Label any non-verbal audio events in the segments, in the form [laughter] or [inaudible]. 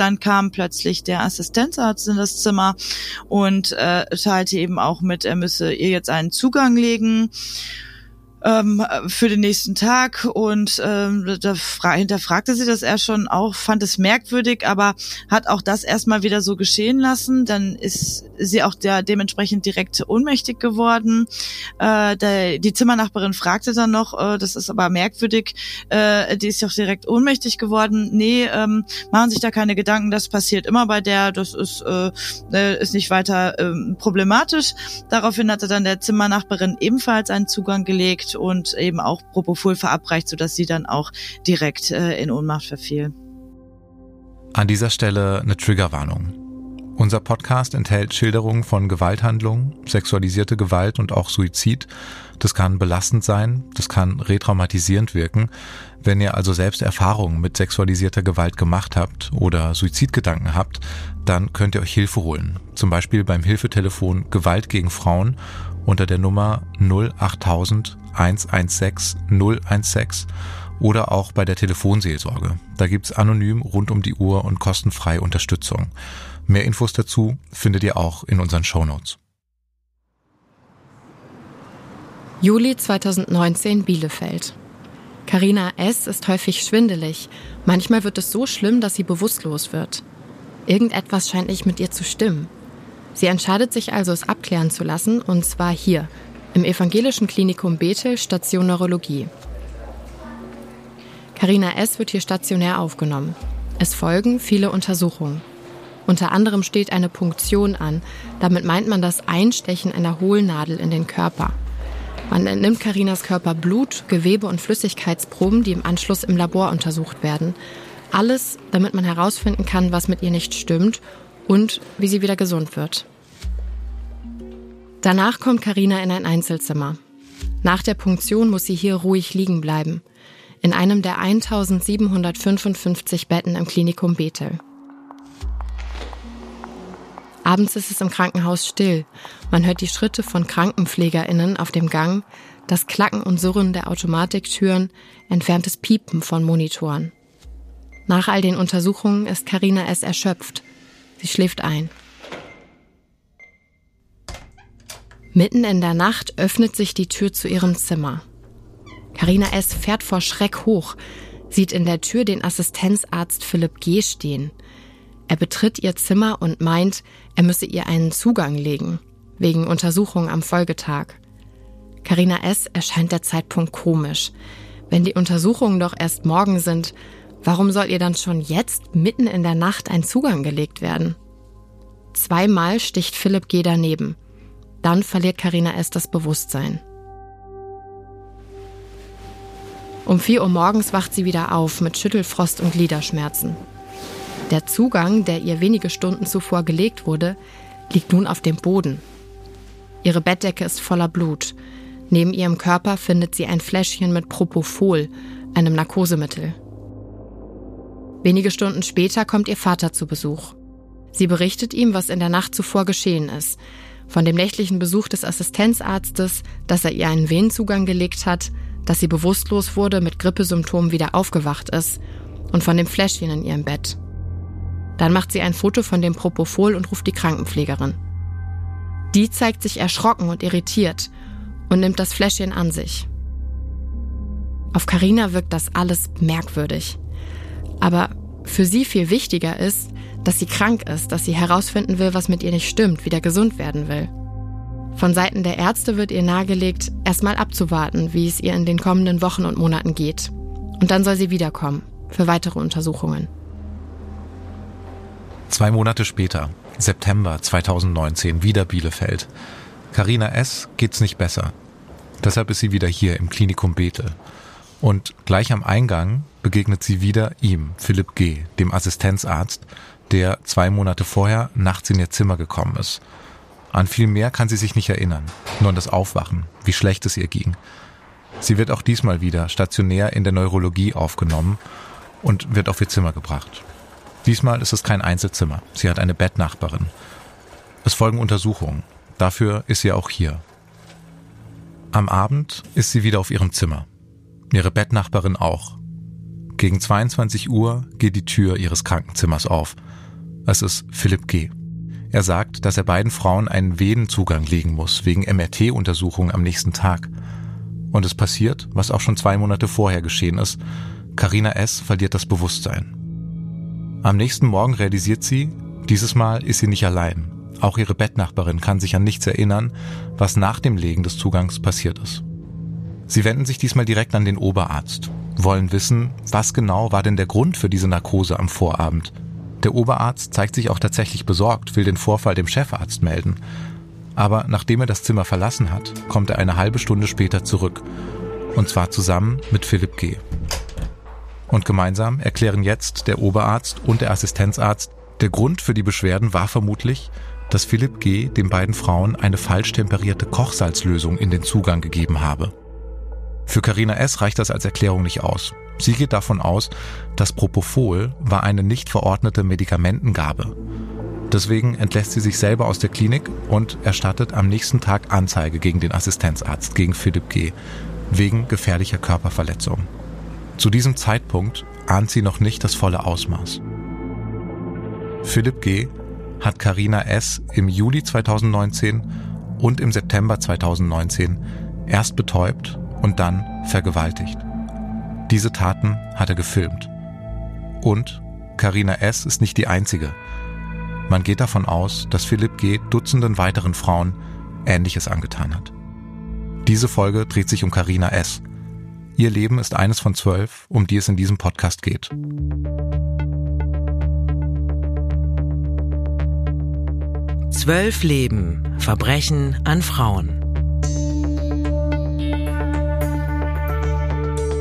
dann kam plötzlich der Assistenzarzt in das Zimmer und äh, teilte eben auch mit, er müsse ihr jetzt einen Zugang legen ähm, für den nächsten Tag und ähm, da hinterfragte sie das er schon auch, fand es merkwürdig, aber hat auch das erstmal wieder so geschehen lassen. Dann ist sie auch der, dementsprechend direkt ohnmächtig geworden. Äh, der, die Zimmernachbarin fragte dann noch, äh, das ist aber merkwürdig, äh, die ist ja auch direkt ohnmächtig geworden. Nee, ähm, machen sich da keine Gedanken, das passiert immer bei der, das ist, äh, äh ist nicht weiter äh, problematisch. Daraufhin hatte dann der Zimmernachbarin ebenfalls einen Zugang gelegt und eben auch Propofol verabreicht, sodass sie dann auch direkt äh, in Ohnmacht verfiel. An dieser Stelle eine Triggerwarnung. Unser Podcast enthält Schilderungen von Gewalthandlungen, sexualisierte Gewalt und auch Suizid. Das kann belastend sein, das kann retraumatisierend wirken. Wenn ihr also selbst Erfahrungen mit sexualisierter Gewalt gemacht habt oder Suizidgedanken habt, dann könnt ihr euch Hilfe holen. Zum Beispiel beim Hilfetelefon Gewalt gegen Frauen unter der Nummer 08000 116 016 oder auch bei der Telefonseelsorge. Da gibt's anonym rund um die Uhr und kostenfrei Unterstützung. Mehr Infos dazu findet ihr auch in unseren Shownotes. Juli 2019 Bielefeld. Karina S. ist häufig schwindelig. Manchmal wird es so schlimm, dass sie bewusstlos wird. Irgendetwas scheint nicht mit ihr zu stimmen. Sie entscheidet sich also, es abklären zu lassen, und zwar hier, im evangelischen Klinikum Bethel, Station Neurologie. Karina S. wird hier stationär aufgenommen. Es folgen viele Untersuchungen. Unter anderem steht eine Punktion an. Damit meint man das Einstechen einer Hohlnadel in den Körper. Man entnimmt Karinas Körper Blut, Gewebe und Flüssigkeitsproben, die im Anschluss im Labor untersucht werden. Alles, damit man herausfinden kann, was mit ihr nicht stimmt und wie sie wieder gesund wird. Danach kommt Karina in ein Einzelzimmer. Nach der Punktion muss sie hier ruhig liegen bleiben, in einem der 1755 Betten im Klinikum Bethel. Abends ist es im Krankenhaus still. Man hört die Schritte von Krankenpflegerinnen auf dem Gang, das Klacken und Surren der Automatiktüren, entferntes Piepen von Monitoren. Nach all den Untersuchungen ist Karina S. erschöpft. Sie schläft ein. Mitten in der Nacht öffnet sich die Tür zu ihrem Zimmer. Karina S. fährt vor Schreck hoch, sieht in der Tür den Assistenzarzt Philipp G. stehen. Er betritt ihr Zimmer und meint, er müsse ihr einen Zugang legen, wegen Untersuchung am Folgetag. Karina S. erscheint der Zeitpunkt komisch. Wenn die Untersuchungen doch erst morgen sind, warum soll ihr dann schon jetzt mitten in der Nacht ein Zugang gelegt werden? Zweimal sticht Philipp G. daneben. Dann verliert Karina S. das Bewusstsein. Um 4 Uhr morgens wacht sie wieder auf mit Schüttelfrost und Gliederschmerzen. Der Zugang, der ihr wenige Stunden zuvor gelegt wurde, liegt nun auf dem Boden. Ihre Bettdecke ist voller Blut. Neben ihrem Körper findet sie ein Fläschchen mit Propofol, einem Narkosemittel. Wenige Stunden später kommt ihr Vater zu Besuch. Sie berichtet ihm, was in der Nacht zuvor geschehen ist von dem nächtlichen Besuch des Assistenzarztes, dass er ihr einen Venenzugang gelegt hat, dass sie bewusstlos wurde, mit Grippesymptomen wieder aufgewacht ist und von dem Fläschchen in ihrem Bett. Dann macht sie ein Foto von dem Propofol und ruft die Krankenpflegerin. Die zeigt sich erschrocken und irritiert und nimmt das Fläschchen an sich. Auf Karina wirkt das alles merkwürdig. Aber für sie viel wichtiger ist, dass sie krank ist, dass sie herausfinden will, was mit ihr nicht stimmt, wieder gesund werden will. Von Seiten der Ärzte wird ihr nahegelegt, erstmal abzuwarten, wie es ihr in den kommenden Wochen und Monaten geht. Und dann soll sie wiederkommen für weitere Untersuchungen. Zwei Monate später, September 2019, wieder Bielefeld. Karina S. geht's nicht besser. Deshalb ist sie wieder hier im Klinikum Bethel. Und gleich am Eingang begegnet sie wieder ihm, Philipp G., dem Assistenzarzt, der zwei Monate vorher nachts in ihr Zimmer gekommen ist. An viel mehr kann sie sich nicht erinnern, nur an das Aufwachen, wie schlecht es ihr ging. Sie wird auch diesmal wieder stationär in der Neurologie aufgenommen und wird auf ihr Zimmer gebracht. Diesmal ist es kein Einzelzimmer, sie hat eine Bettnachbarin. Es folgen Untersuchungen, dafür ist sie auch hier. Am Abend ist sie wieder auf ihrem Zimmer. Ihre Bettnachbarin auch. Gegen 22 Uhr geht die Tür ihres Krankenzimmers auf – Es ist Philipp G. Er sagt, dass er beiden Frauen einen Venenzugang legen muss, wegen MRT-Untersuchungen am nächsten Tag. Und es passiert, was auch schon zwei Monate vorher geschehen ist. Carina S. verliert das Bewusstsein. Am nächsten Morgen realisiert sie, dieses Mal ist sie nicht allein. Auch ihre Bettnachbarin kann sich an nichts erinnern, was nach dem Legen des Zugangs passiert ist. Sie wenden sich diesmal direkt an den Oberarzt, wollen wissen, was genau war denn der Grund für diese Narkose am Vorabend. Der Oberarzt zeigt sich auch tatsächlich besorgt, will den Vorfall dem Chefarzt melden. Aber nachdem er das Zimmer verlassen hat, kommt er eine halbe Stunde später zurück. Und zwar zusammen mit Philipp G. Und gemeinsam erklären jetzt der Oberarzt und der Assistenzarzt, der Grund für die Beschwerden war vermutlich, dass Philipp G. den beiden Frauen eine falsch temperierte Kochsalzlösung in den Zugang gegeben habe. Für Carina S. reicht das als Erklärung nicht aus. Sie geht davon aus, dass Propofol war eine nicht verordnete Medikamentengabe. Deswegen entlässt sie sich selber aus der Klinik und erstattet am nächsten Tag Anzeige gegen den Assistenzarzt, gegen Philipp G., wegen gefährlicher Körperverletzung. Zu diesem Zeitpunkt ahnt sie noch nicht das volle Ausmaß. Philipp G hat Karina S. im Juli 2019 und im September 2019 erst betäubt und dann vergewaltigt. Diese Taten hat er gefilmt. Und Karina S. ist nicht die einzige. Man geht davon aus, dass Philipp G. Dutzenden weiteren Frauen Ähnliches angetan hat. Diese Folge dreht sich um Karina S. Ihr Leben ist eines von zwölf, um die es in diesem Podcast geht. Zwölf Leben, Verbrechen an Frauen.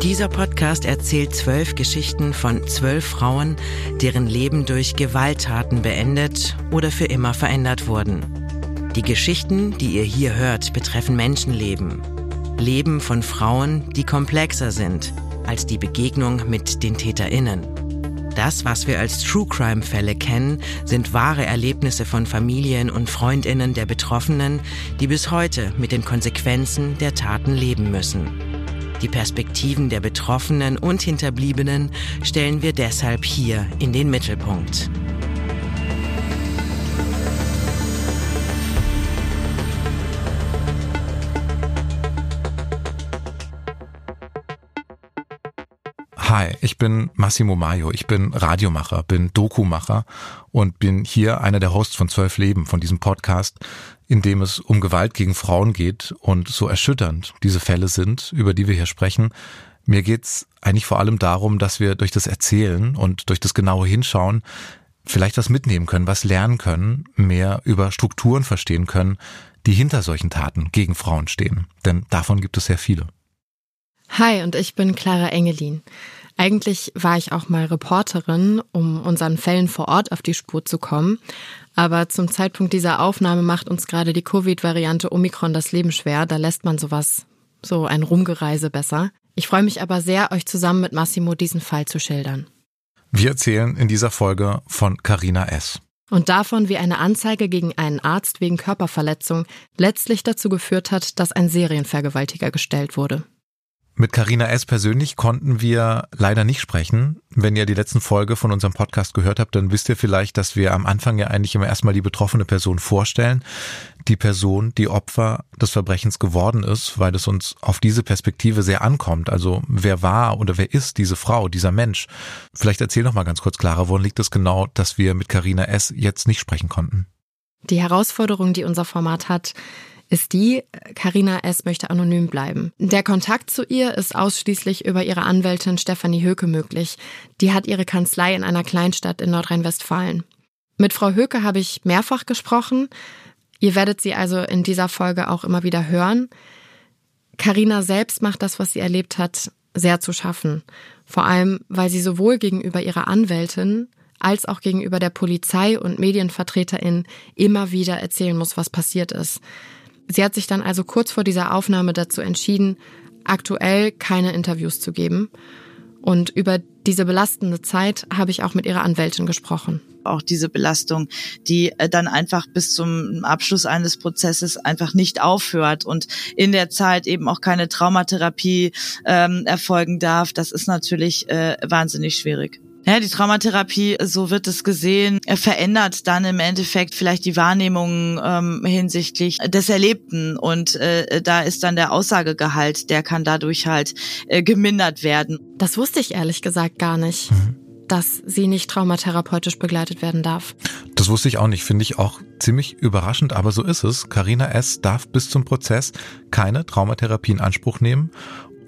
Dieser Podcast erzählt zwölf Geschichten von zwölf Frauen, deren Leben durch Gewalttaten beendet oder für immer verändert wurden. Die Geschichten, die ihr hier hört, betreffen Menschenleben. Leben von Frauen, die komplexer sind als die Begegnung mit den Täterinnen. Das, was wir als True Crime Fälle kennen, sind wahre Erlebnisse von Familien und Freundinnen der Betroffenen, die bis heute mit den Konsequenzen der Taten leben müssen. Die Perspektiven der Betroffenen und Hinterbliebenen stellen wir deshalb hier in den Mittelpunkt. Hi, ich bin Massimo Maio, ich bin Radiomacher, bin Dokumacher und bin hier einer der Hosts von Zwölf Leben, von diesem Podcast, in dem es um Gewalt gegen Frauen geht und so erschütternd diese Fälle sind, über die wir hier sprechen. Mir geht's eigentlich vor allem darum, dass wir durch das Erzählen und durch das genaue Hinschauen vielleicht was mitnehmen können, was lernen können, mehr über Strukturen verstehen können, die hinter solchen Taten gegen Frauen stehen. Denn davon gibt es sehr viele. Hi, und ich bin Clara Engelin. Eigentlich war ich auch mal Reporterin, um unseren Fällen vor Ort auf die Spur zu kommen. Aber zum Zeitpunkt dieser Aufnahme macht uns gerade die Covid-Variante Omikron das Leben schwer. Da lässt man sowas, so ein Rumgereise besser. Ich freue mich aber sehr, euch zusammen mit Massimo diesen Fall zu schildern. Wir erzählen in dieser Folge von Carina S. Und davon, wie eine Anzeige gegen einen Arzt wegen Körperverletzung letztlich dazu geführt hat, dass ein Serienvergewaltiger gestellt wurde. Mit Carina S. persönlich konnten wir leider nicht sprechen. Wenn ihr die letzten Folge von unserem Podcast gehört habt, dann wisst ihr vielleicht, dass wir am Anfang ja eigentlich immer erstmal die betroffene Person vorstellen. Die Person, die Opfer des Verbrechens geworden ist, weil es uns auf diese Perspektive sehr ankommt. Also wer war oder wer ist diese Frau, dieser Mensch? Vielleicht erzähl noch mal ganz kurz, Clara, woran liegt es genau, dass wir mit Carina S. jetzt nicht sprechen konnten? Die Herausforderung, die unser Format hat, ist die, Karina S. möchte anonym bleiben. Der Kontakt zu ihr ist ausschließlich über ihre Anwältin Stefanie Höke möglich. Die hat ihre Kanzlei in einer Kleinstadt in Nordrhein-Westfalen. Mit Frau Höke habe ich mehrfach gesprochen. Ihr werdet sie also in dieser Folge auch immer wieder hören. Karina selbst macht das, was sie erlebt hat, sehr zu schaffen. Vor allem, weil sie sowohl gegenüber ihrer Anwältin als auch gegenüber der Polizei und Medienvertreterin immer wieder erzählen muss, was passiert ist. Sie hat sich dann also kurz vor dieser Aufnahme dazu entschieden, aktuell keine Interviews zu geben. Und über diese belastende Zeit habe ich auch mit ihrer Anwältin gesprochen. Auch diese Belastung, die äh, dann einfach bis zum Abschluss eines Prozesses einfach nicht aufhört und in der Zeit eben auch keine Traumatherapie ähm, erfolgen darf, das ist natürlich äh, wahnsinnig schwierig. Ja, die Traumatherapie, so wird es gesehen, verändert dann im Endeffekt vielleicht die Wahrnehmung ähm, hinsichtlich des Erlebten und äh, da ist dann der Aussagegehalt, der kann dadurch halt äh, gemindert werden. Das wusste ich ehrlich gesagt gar nicht. Mhm dass sie nicht traumatherapeutisch begleitet werden darf. Das wusste ich auch nicht, finde ich auch ziemlich überraschend, aber so ist es. Karina S. darf bis zum Prozess keine Traumatherapie in Anspruch nehmen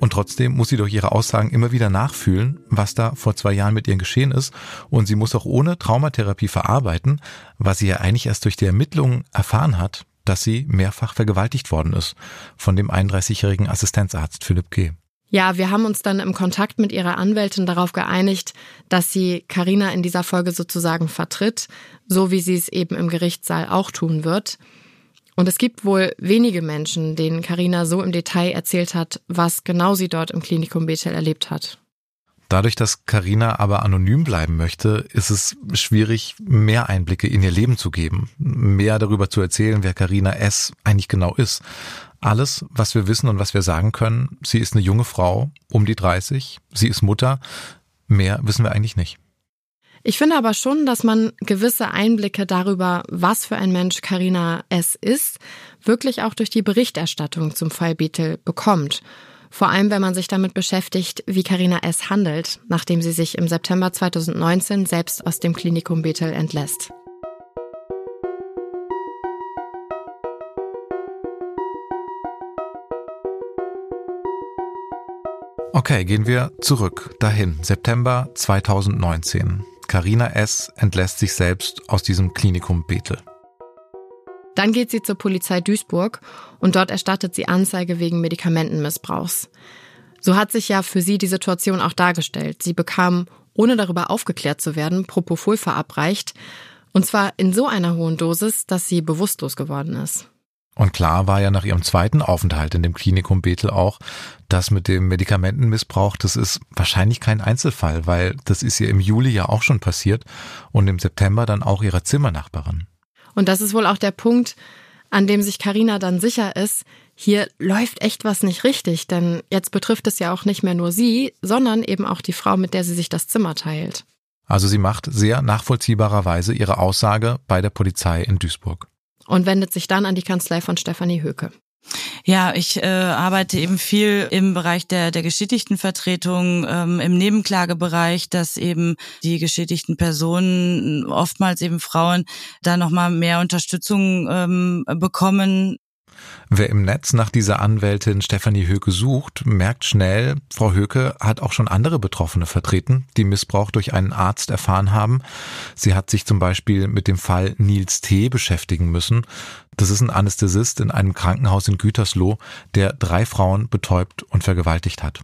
und trotzdem muss sie durch ihre Aussagen immer wieder nachfühlen, was da vor zwei Jahren mit ihr geschehen ist. Und sie muss auch ohne Traumatherapie verarbeiten, was sie ja eigentlich erst durch die Ermittlungen erfahren hat, dass sie mehrfach vergewaltigt worden ist von dem 31-jährigen Assistenzarzt Philipp G. Ja, wir haben uns dann im Kontakt mit ihrer Anwältin darauf geeinigt, dass sie Karina in dieser Folge sozusagen vertritt, so wie sie es eben im Gerichtssaal auch tun wird. Und es gibt wohl wenige Menschen, denen Karina so im Detail erzählt hat, was genau sie dort im Klinikum Bethel erlebt hat. Dadurch, dass Karina aber anonym bleiben möchte, ist es schwierig, mehr Einblicke in ihr Leben zu geben, mehr darüber zu erzählen, wer Karina S eigentlich genau ist. Alles, was wir wissen und was wir sagen können, sie ist eine junge Frau, um die 30, sie ist Mutter, mehr wissen wir eigentlich nicht. Ich finde aber schon, dass man gewisse Einblicke darüber, was für ein Mensch Karina S. ist, wirklich auch durch die Berichterstattung zum Fall Beetle bekommt. Vor allem, wenn man sich damit beschäftigt, wie Karina S. handelt, nachdem sie sich im September 2019 selbst aus dem Klinikum Bethel entlässt. Okay, gehen wir zurück dahin, September 2019. Karina S. entlässt sich selbst aus diesem Klinikum Bethel. Dann geht sie zur Polizei Duisburg und dort erstattet sie Anzeige wegen Medikamentenmissbrauchs. So hat sich ja für sie die Situation auch dargestellt. Sie bekam, ohne darüber aufgeklärt zu werden, Propofol verabreicht. Und zwar in so einer hohen Dosis, dass sie bewusstlos geworden ist. Und klar war ja nach ihrem zweiten Aufenthalt in dem Klinikum Bethel auch, dass mit dem Medikamentenmissbrauch, das ist wahrscheinlich kein Einzelfall, weil das ist ihr im Juli ja auch schon passiert und im September dann auch ihrer Zimmernachbarin. Und das ist wohl auch der Punkt, an dem sich Karina dann sicher ist, hier läuft echt was nicht richtig, denn jetzt betrifft es ja auch nicht mehr nur sie, sondern eben auch die Frau, mit der sie sich das Zimmer teilt. Also sie macht sehr nachvollziehbarerweise ihre Aussage bei der Polizei in Duisburg und wendet sich dann an die Kanzlei von Stefanie Höke. Ja, ich äh, arbeite eben viel im Bereich der, der Geschädigtenvertretung, ähm, im Nebenklagebereich, dass eben die geschädigten Personen, oftmals eben Frauen, da nochmal mehr Unterstützung ähm, bekommen Wer im Netz nach dieser Anwältin Stefanie Höke sucht, merkt schnell, Frau Höke hat auch schon andere Betroffene vertreten, die Missbrauch durch einen Arzt erfahren haben. Sie hat sich zum Beispiel mit dem Fall Nils T. beschäftigen müssen. Das ist ein Anästhesist in einem Krankenhaus in Gütersloh, der drei Frauen betäubt und vergewaltigt hat.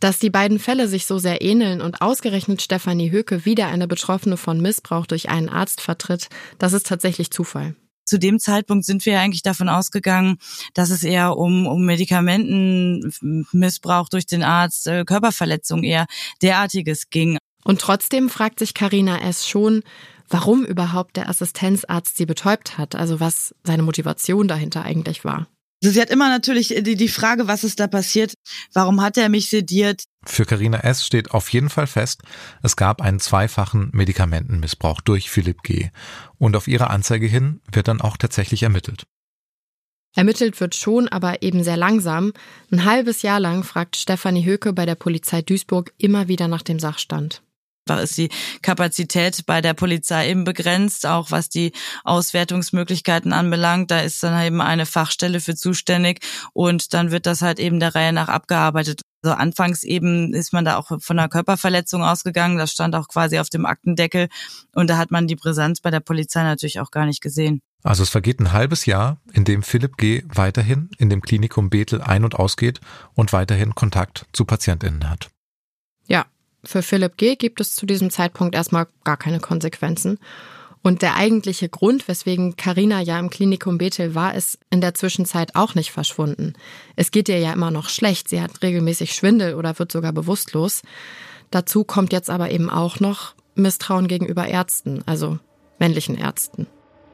Dass die beiden Fälle sich so sehr ähneln und ausgerechnet Stefanie Höke wieder eine Betroffene von Missbrauch durch einen Arzt vertritt, das ist tatsächlich Zufall zu dem Zeitpunkt sind wir eigentlich davon ausgegangen, dass es eher um, um Medikamentenmissbrauch durch den Arzt, äh, Körperverletzung eher derartiges ging. Und trotzdem fragt sich Karina S. schon, warum überhaupt der Assistenzarzt sie betäubt hat, also was seine Motivation dahinter eigentlich war. Also sie hat immer natürlich die, die Frage, was ist da passiert? Warum hat er mich sediert? Für Karina S. steht auf jeden Fall fest, es gab einen zweifachen Medikamentenmissbrauch durch Philipp G. Und auf ihre Anzeige hin wird dann auch tatsächlich ermittelt. Ermittelt wird schon, aber eben sehr langsam. Ein halbes Jahr lang fragt Stefanie Höke bei der Polizei Duisburg immer wieder nach dem Sachstand. Da ist die Kapazität bei der Polizei eben begrenzt, auch was die Auswertungsmöglichkeiten anbelangt. Da ist dann eben eine Fachstelle für zuständig und dann wird das halt eben der Reihe nach abgearbeitet. Also anfangs eben ist man da auch von einer Körperverletzung ausgegangen. Das stand auch quasi auf dem Aktendeckel und da hat man die Brisanz bei der Polizei natürlich auch gar nicht gesehen. Also es vergeht ein halbes Jahr, in dem Philipp G. weiterhin in dem Klinikum Bethel ein- und ausgeht und weiterhin Kontakt zu PatientInnen hat. Ja, für Philipp G. gibt es zu diesem Zeitpunkt erstmal gar keine Konsequenzen. Und der eigentliche Grund, weswegen Karina ja im Klinikum Bethel war, ist in der Zwischenzeit auch nicht verschwunden. Es geht ihr ja immer noch schlecht. Sie hat regelmäßig Schwindel oder wird sogar bewusstlos. Dazu kommt jetzt aber eben auch noch Misstrauen gegenüber Ärzten, also männlichen Ärzten.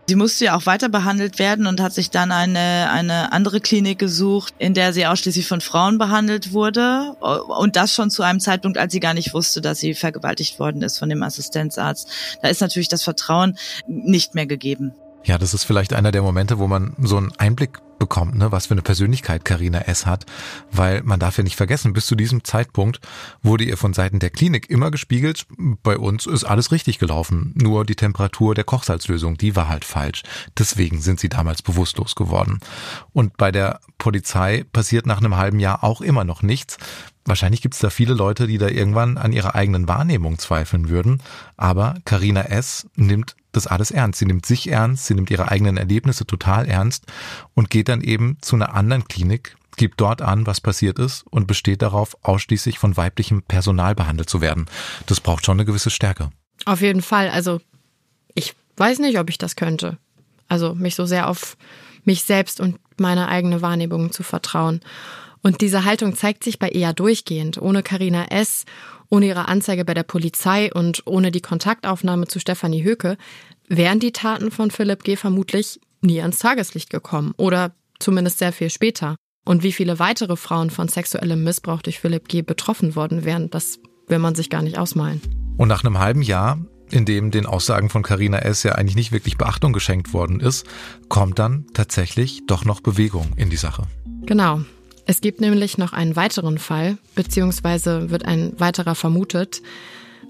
Sie musste ja auch weiter behandelt werden und hat sich dann eine, eine andere Klinik gesucht, in der sie ausschließlich von Frauen behandelt wurde. Und das schon zu einem Zeitpunkt, als sie gar nicht wusste, dass sie vergewaltigt worden ist von dem Assistenzarzt. Da ist natürlich das Vertrauen nicht mehr gegeben. Ja, das ist vielleicht einer der Momente, wo man so einen Einblick bekommt, ne, was für eine Persönlichkeit Karina S. hat, weil man darf ja nicht vergessen, bis zu diesem Zeitpunkt wurde ihr von Seiten der Klinik immer gespiegelt, bei uns ist alles richtig gelaufen, nur die Temperatur der Kochsalzlösung, die war halt falsch. Deswegen sind sie damals bewusstlos geworden. Und bei der Polizei passiert nach einem halben Jahr auch immer noch nichts, Wahrscheinlich gibt es da viele Leute, die da irgendwann an ihrer eigenen Wahrnehmung zweifeln würden. Aber Karina S. nimmt das alles ernst. Sie nimmt sich ernst, sie nimmt ihre eigenen Erlebnisse total ernst und geht dann eben zu einer anderen Klinik, gibt dort an, was passiert ist und besteht darauf, ausschließlich von weiblichem Personal behandelt zu werden. Das braucht schon eine gewisse Stärke. Auf jeden Fall. Also ich weiß nicht, ob ich das könnte. Also mich so sehr auf mich selbst und meine eigene Wahrnehmung zu vertrauen. Und diese Haltung zeigt sich bei Ea durchgehend. Ohne Karina S., ohne ihre Anzeige bei der Polizei und ohne die Kontaktaufnahme zu Stefanie Höke wären die Taten von Philipp G. vermutlich nie ans Tageslicht gekommen oder zumindest sehr viel später. Und wie viele weitere Frauen von sexuellem Missbrauch durch Philipp G. betroffen worden wären, das will man sich gar nicht ausmalen. Und nach einem halben Jahr, in dem den Aussagen von Karina S. ja eigentlich nicht wirklich Beachtung geschenkt worden ist, kommt dann tatsächlich doch noch Bewegung in die Sache. Genau. Es gibt nämlich noch einen weiteren Fall, beziehungsweise wird ein weiterer vermutet.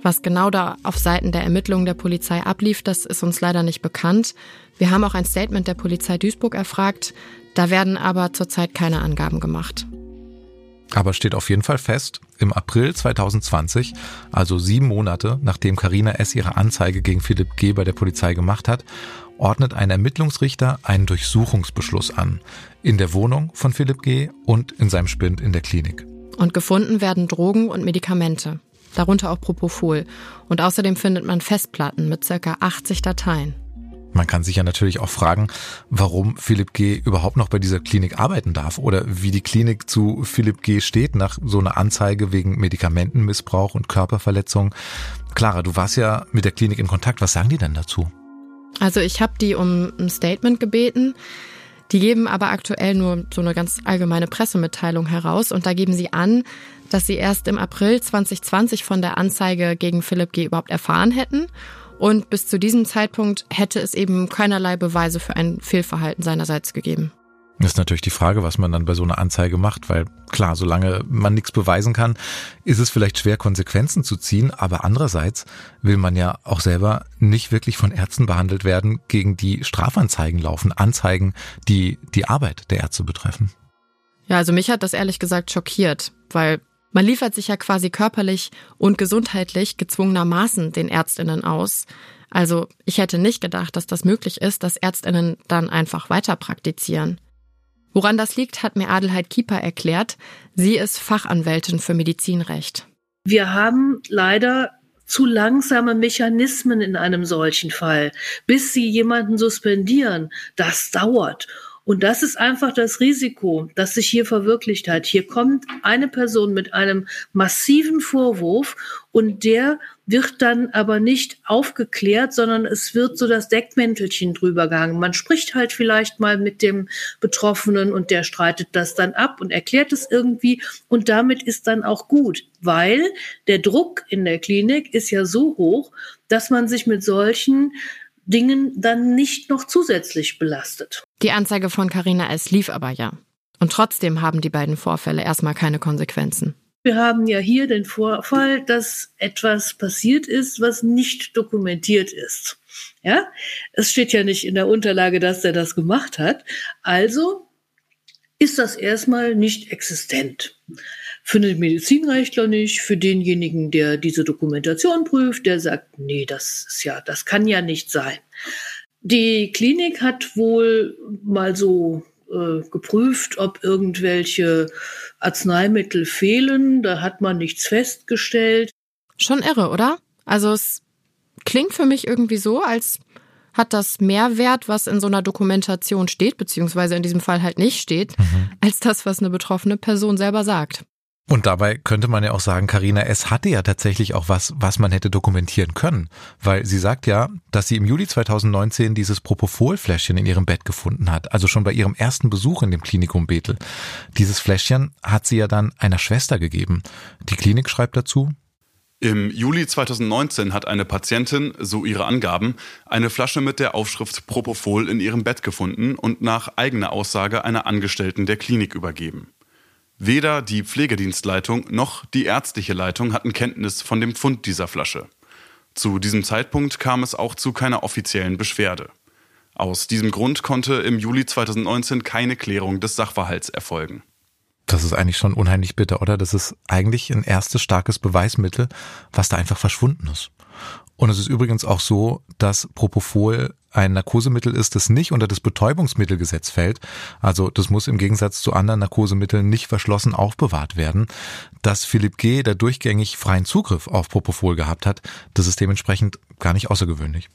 Was genau da auf Seiten der Ermittlungen der Polizei ablief, das ist uns leider nicht bekannt. Wir haben auch ein Statement der Polizei Duisburg erfragt. Da werden aber zurzeit keine Angaben gemacht. Aber steht auf jeden Fall fest, im April 2020, also sieben Monate nachdem Karina S. ihre Anzeige gegen Philipp G. bei der Polizei gemacht hat, ordnet ein Ermittlungsrichter einen Durchsuchungsbeschluss an. In der Wohnung von Philipp G. und in seinem Spind in der Klinik. Und gefunden werden Drogen und Medikamente, darunter auch Propofol. Und außerdem findet man Festplatten mit circa 80 Dateien. Man kann sich ja natürlich auch fragen, warum Philipp G. überhaupt noch bei dieser Klinik arbeiten darf oder wie die Klinik zu Philipp G. steht nach so einer Anzeige wegen Medikamentenmissbrauch und Körperverletzung. Clara, du warst ja mit der Klinik in Kontakt. Was sagen die denn dazu? Also ich habe die um ein Statement gebeten. Die geben aber aktuell nur so eine ganz allgemeine Pressemitteilung heraus und da geben sie an, dass sie erst im April 2020 von der Anzeige gegen Philipp G. überhaupt erfahren hätten. Und bis zu diesem Zeitpunkt hätte es eben keinerlei Beweise für ein Fehlverhalten seinerseits gegeben. Das ist natürlich die Frage, was man dann bei so einer Anzeige macht, weil klar, solange man nichts beweisen kann, ist es vielleicht schwer, Konsequenzen zu ziehen, aber andererseits will man ja auch selber nicht wirklich von Ärzten behandelt werden, gegen die Strafanzeigen laufen, Anzeigen, die die Arbeit der Ärzte betreffen. Ja, also mich hat das ehrlich gesagt schockiert, weil man liefert sich ja quasi körperlich und gesundheitlich gezwungenermaßen den Ärztinnen aus. Also ich hätte nicht gedacht, dass das möglich ist, dass Ärztinnen dann einfach weiter praktizieren. Woran das liegt, hat mir Adelheid Kieper erklärt. Sie ist Fachanwältin für Medizinrecht. Wir haben leider zu langsame Mechanismen in einem solchen Fall, bis sie jemanden suspendieren. Das dauert. Und das ist einfach das Risiko, das sich hier verwirklicht hat. Hier kommt eine Person mit einem massiven Vorwurf und der wird dann aber nicht aufgeklärt, sondern es wird so das Deckmäntelchen drüber gehangen. Man spricht halt vielleicht mal mit dem Betroffenen und der streitet das dann ab und erklärt es irgendwie und damit ist dann auch gut, weil der Druck in der Klinik ist ja so hoch, dass man sich mit solchen Dingen dann nicht noch zusätzlich belastet. Die Anzeige von Carina S. lief aber ja. Und trotzdem haben die beiden Vorfälle erstmal keine Konsequenzen. Wir haben ja hier den Vorfall, dass etwas passiert ist, was nicht dokumentiert ist. Ja, es steht ja nicht in der Unterlage, dass er das gemacht hat. Also ist das erstmal nicht existent. Für den Medizinrechtler nicht, für denjenigen, der diese Dokumentation prüft, der sagt, nee, das ist ja, das kann ja nicht sein. Die Klinik hat wohl mal so äh, geprüft, ob irgendwelche Arzneimittel fehlen. Da hat man nichts festgestellt. Schon irre, oder? Also es klingt für mich irgendwie so, als hat das Mehrwert, was in so einer Dokumentation steht, beziehungsweise in diesem Fall halt nicht steht, mhm. als das, was eine betroffene Person selber sagt. Und dabei könnte man ja auch sagen, Karina S. hatte ja tatsächlich auch was, was man hätte dokumentieren können. Weil sie sagt ja, dass sie im Juli 2019 dieses Propofol-Fläschchen in ihrem Bett gefunden hat. Also schon bei ihrem ersten Besuch in dem Klinikum Bethel. Dieses Fläschchen hat sie ja dann einer Schwester gegeben. Die Klinik schreibt dazu, im Juli 2019 hat eine Patientin, so ihre Angaben, eine Flasche mit der Aufschrift Propofol in ihrem Bett gefunden und nach eigener Aussage einer Angestellten der Klinik übergeben. Weder die Pflegedienstleitung noch die ärztliche Leitung hatten Kenntnis von dem Fund dieser Flasche. Zu diesem Zeitpunkt kam es auch zu keiner offiziellen Beschwerde. Aus diesem Grund konnte im Juli 2019 keine Klärung des Sachverhalts erfolgen. Das ist eigentlich schon unheimlich bitter, oder? Das ist eigentlich ein erstes starkes Beweismittel, was da einfach verschwunden ist. Und es ist übrigens auch so, dass Propofol ein Narkosemittel ist, das nicht unter das Betäubungsmittelgesetz fällt. Also das muss im Gegensatz zu anderen Narkosemitteln nicht verschlossen aufbewahrt werden. Dass Philipp G. da durchgängig freien Zugriff auf Propofol gehabt hat, das ist dementsprechend gar nicht außergewöhnlich.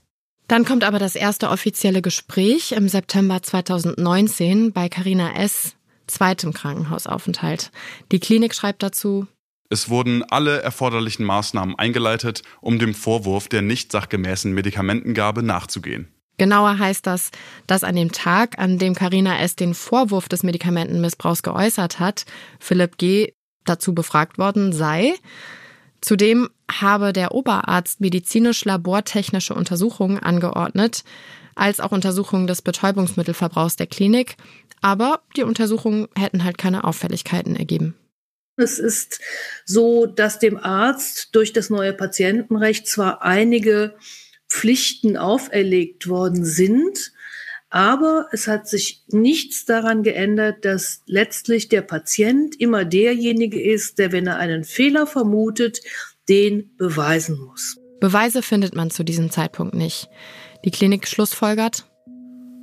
Dann kommt aber das erste offizielle Gespräch im September 2019 bei Carina S. zweitem Krankenhausaufenthalt. Die Klinik schreibt dazu, es wurden alle erforderlichen Maßnahmen eingeleitet, um dem Vorwurf der nicht sachgemäßen Medikamentengabe nachzugehen. Genauer heißt das, dass an dem Tag, an dem Karina S. den Vorwurf des Medikamentenmissbrauchs geäußert hat, Philipp G. dazu befragt worden sei. Zudem habe der Oberarzt medizinisch-labortechnische Untersuchungen angeordnet, als auch Untersuchungen des Betäubungsmittelverbrauchs der Klinik, aber die Untersuchungen hätten halt keine Auffälligkeiten ergeben. Es ist so, dass dem Arzt durch das neue Patientenrecht zwar einige Pflichten auferlegt worden sind, aber es hat sich nichts daran geändert, dass letztlich der Patient immer derjenige ist, der, wenn er einen Fehler vermutet, den beweisen muss. Beweise findet man zu diesem Zeitpunkt nicht. Die Klinik schlussfolgert,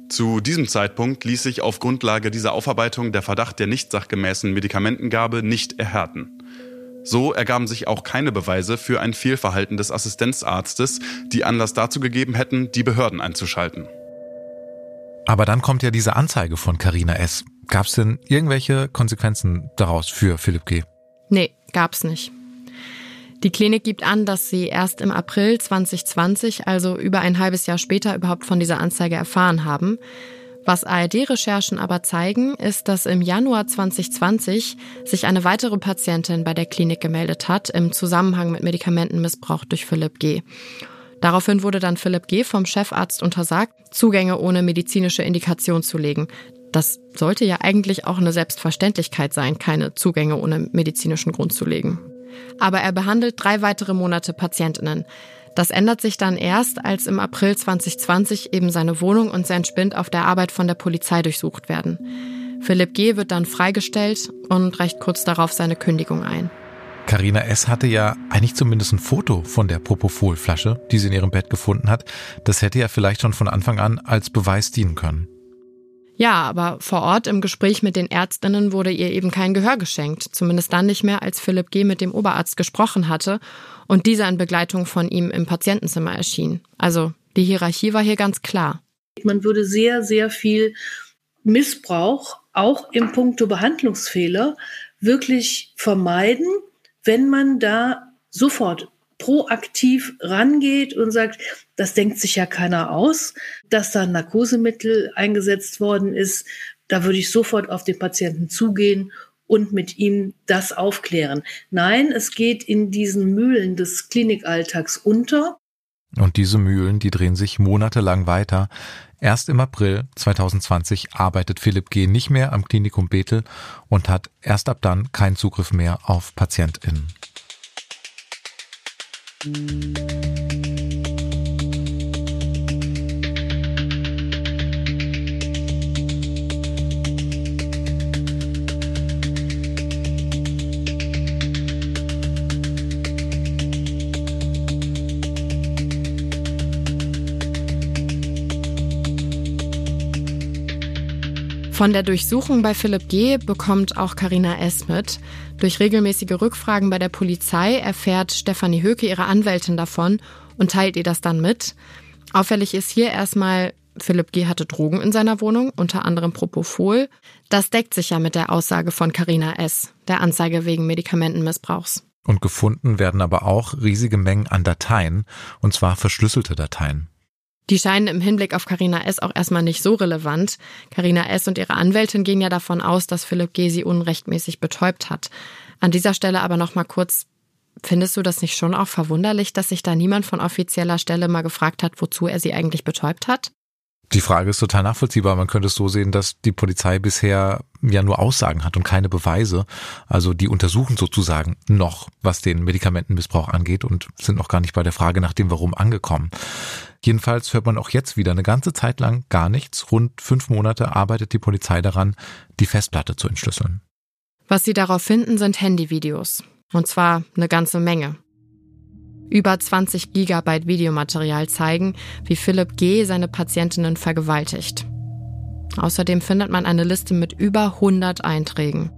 zu diesem Zeitpunkt ließ sich auf Grundlage dieser Aufarbeitung der Verdacht der nicht sachgemäßen Medikamentengabe nicht erhärten. So ergaben sich auch keine Beweise für ein Fehlverhalten des Assistenzarztes, die Anlass dazu gegeben hätten, die Behörden einzuschalten. Aber dann kommt ja diese Anzeige von Carina S. Gab es denn irgendwelche Konsequenzen daraus für Philipp G? Nee, gab's nicht. Die Klinik gibt an, dass sie erst im April 2020, also über ein halbes Jahr später, überhaupt von dieser Anzeige erfahren haben. Was ARD-Recherchen aber zeigen, ist, dass im Januar 2020 sich eine weitere Patientin bei der Klinik gemeldet hat im Zusammenhang mit Medikamentenmissbrauch durch Philipp G. Daraufhin wurde dann Philipp G. vom Chefarzt untersagt, Zugänge ohne medizinische Indikation zu legen. Das sollte ja eigentlich auch eine Selbstverständlichkeit sein, keine Zugänge ohne medizinischen Grund zu legen. Aber er behandelt drei weitere Monate Patientinnen. Das ändert sich dann erst, als im April 2020 eben seine Wohnung und sein Spind auf der Arbeit von der Polizei durchsucht werden. Philipp G. wird dann freigestellt und reicht kurz darauf seine Kündigung ein. Carina S. hatte ja eigentlich zumindest ein Foto von der Propofol-Flasche, die sie in ihrem Bett gefunden hat. Das hätte ja vielleicht schon von Anfang an als Beweis dienen können. Ja, aber vor Ort im Gespräch mit den Ärztinnen wurde ihr eben kein Gehör geschenkt. Zumindest dann nicht mehr, als Philipp G. mit dem Oberarzt gesprochen hatte und dieser in Begleitung von ihm im Patientenzimmer erschien. Also die Hierarchie war hier ganz klar. Man würde sehr, sehr viel Missbrauch, auch im Punkto Behandlungsfehler, wirklich vermeiden, wenn man da sofort proaktiv rangeht und sagt, das denkt sich ja keiner aus, dass da ein Narkosemittel eingesetzt worden ist, da würde ich sofort auf den Patienten zugehen und mit ihm das aufklären. Nein, es geht in diesen Mühlen des Klinikalltags unter. Und diese Mühlen, die drehen sich monatelang weiter. Erst im April 2020 arbeitet Philipp G. nicht mehr am Klinikum Bethel und hat erst ab dann keinen Zugriff mehr auf PatientInnen. Música Von der Durchsuchung bei Philipp G. bekommt auch Karina S. mit. Durch regelmäßige Rückfragen bei der Polizei erfährt Stefanie Höke, ihre Anwältin, davon und teilt ihr das dann mit. Auffällig ist hier erstmal, Philipp G. hatte Drogen in seiner Wohnung, unter anderem Propofol. Das deckt sich ja mit der Aussage von Carina S., der Anzeige wegen Medikamentenmissbrauchs. Und gefunden werden aber auch riesige Mengen an Dateien, und zwar verschlüsselte Dateien. Die scheinen im Hinblick auf Carina S. auch erstmal nicht so relevant. Carina S. und ihre Anwältin gehen ja davon aus, dass Philipp G. sie unrechtmäßig betäubt hat. An dieser Stelle aber noch mal kurz, findest du das nicht schon auch verwunderlich, dass sich da niemand von offizieller Stelle mal gefragt hat, wozu er sie eigentlich betäubt hat? Die Frage ist total nachvollziehbar. Man könnte es so sehen, dass die Polizei bisher ja nur Aussagen hat und keine Beweise. Also die untersuchen sozusagen noch, was den Medikamentenmissbrauch angeht und sind noch gar nicht bei der Frage nach dem Warum angekommen. Jedenfalls hört man auch jetzt wieder eine ganze Zeit lang gar nichts. Rund fünf Monate arbeitet die Polizei daran, die Festplatte zu entschlüsseln. Was sie darauf finden, sind Handyvideos. Und zwar eine ganze Menge. Über 20 Gigabyte Videomaterial zeigen, wie Philipp G. seine Patientinnen vergewaltigt. Außerdem findet man eine Liste mit über 100 Einträgen.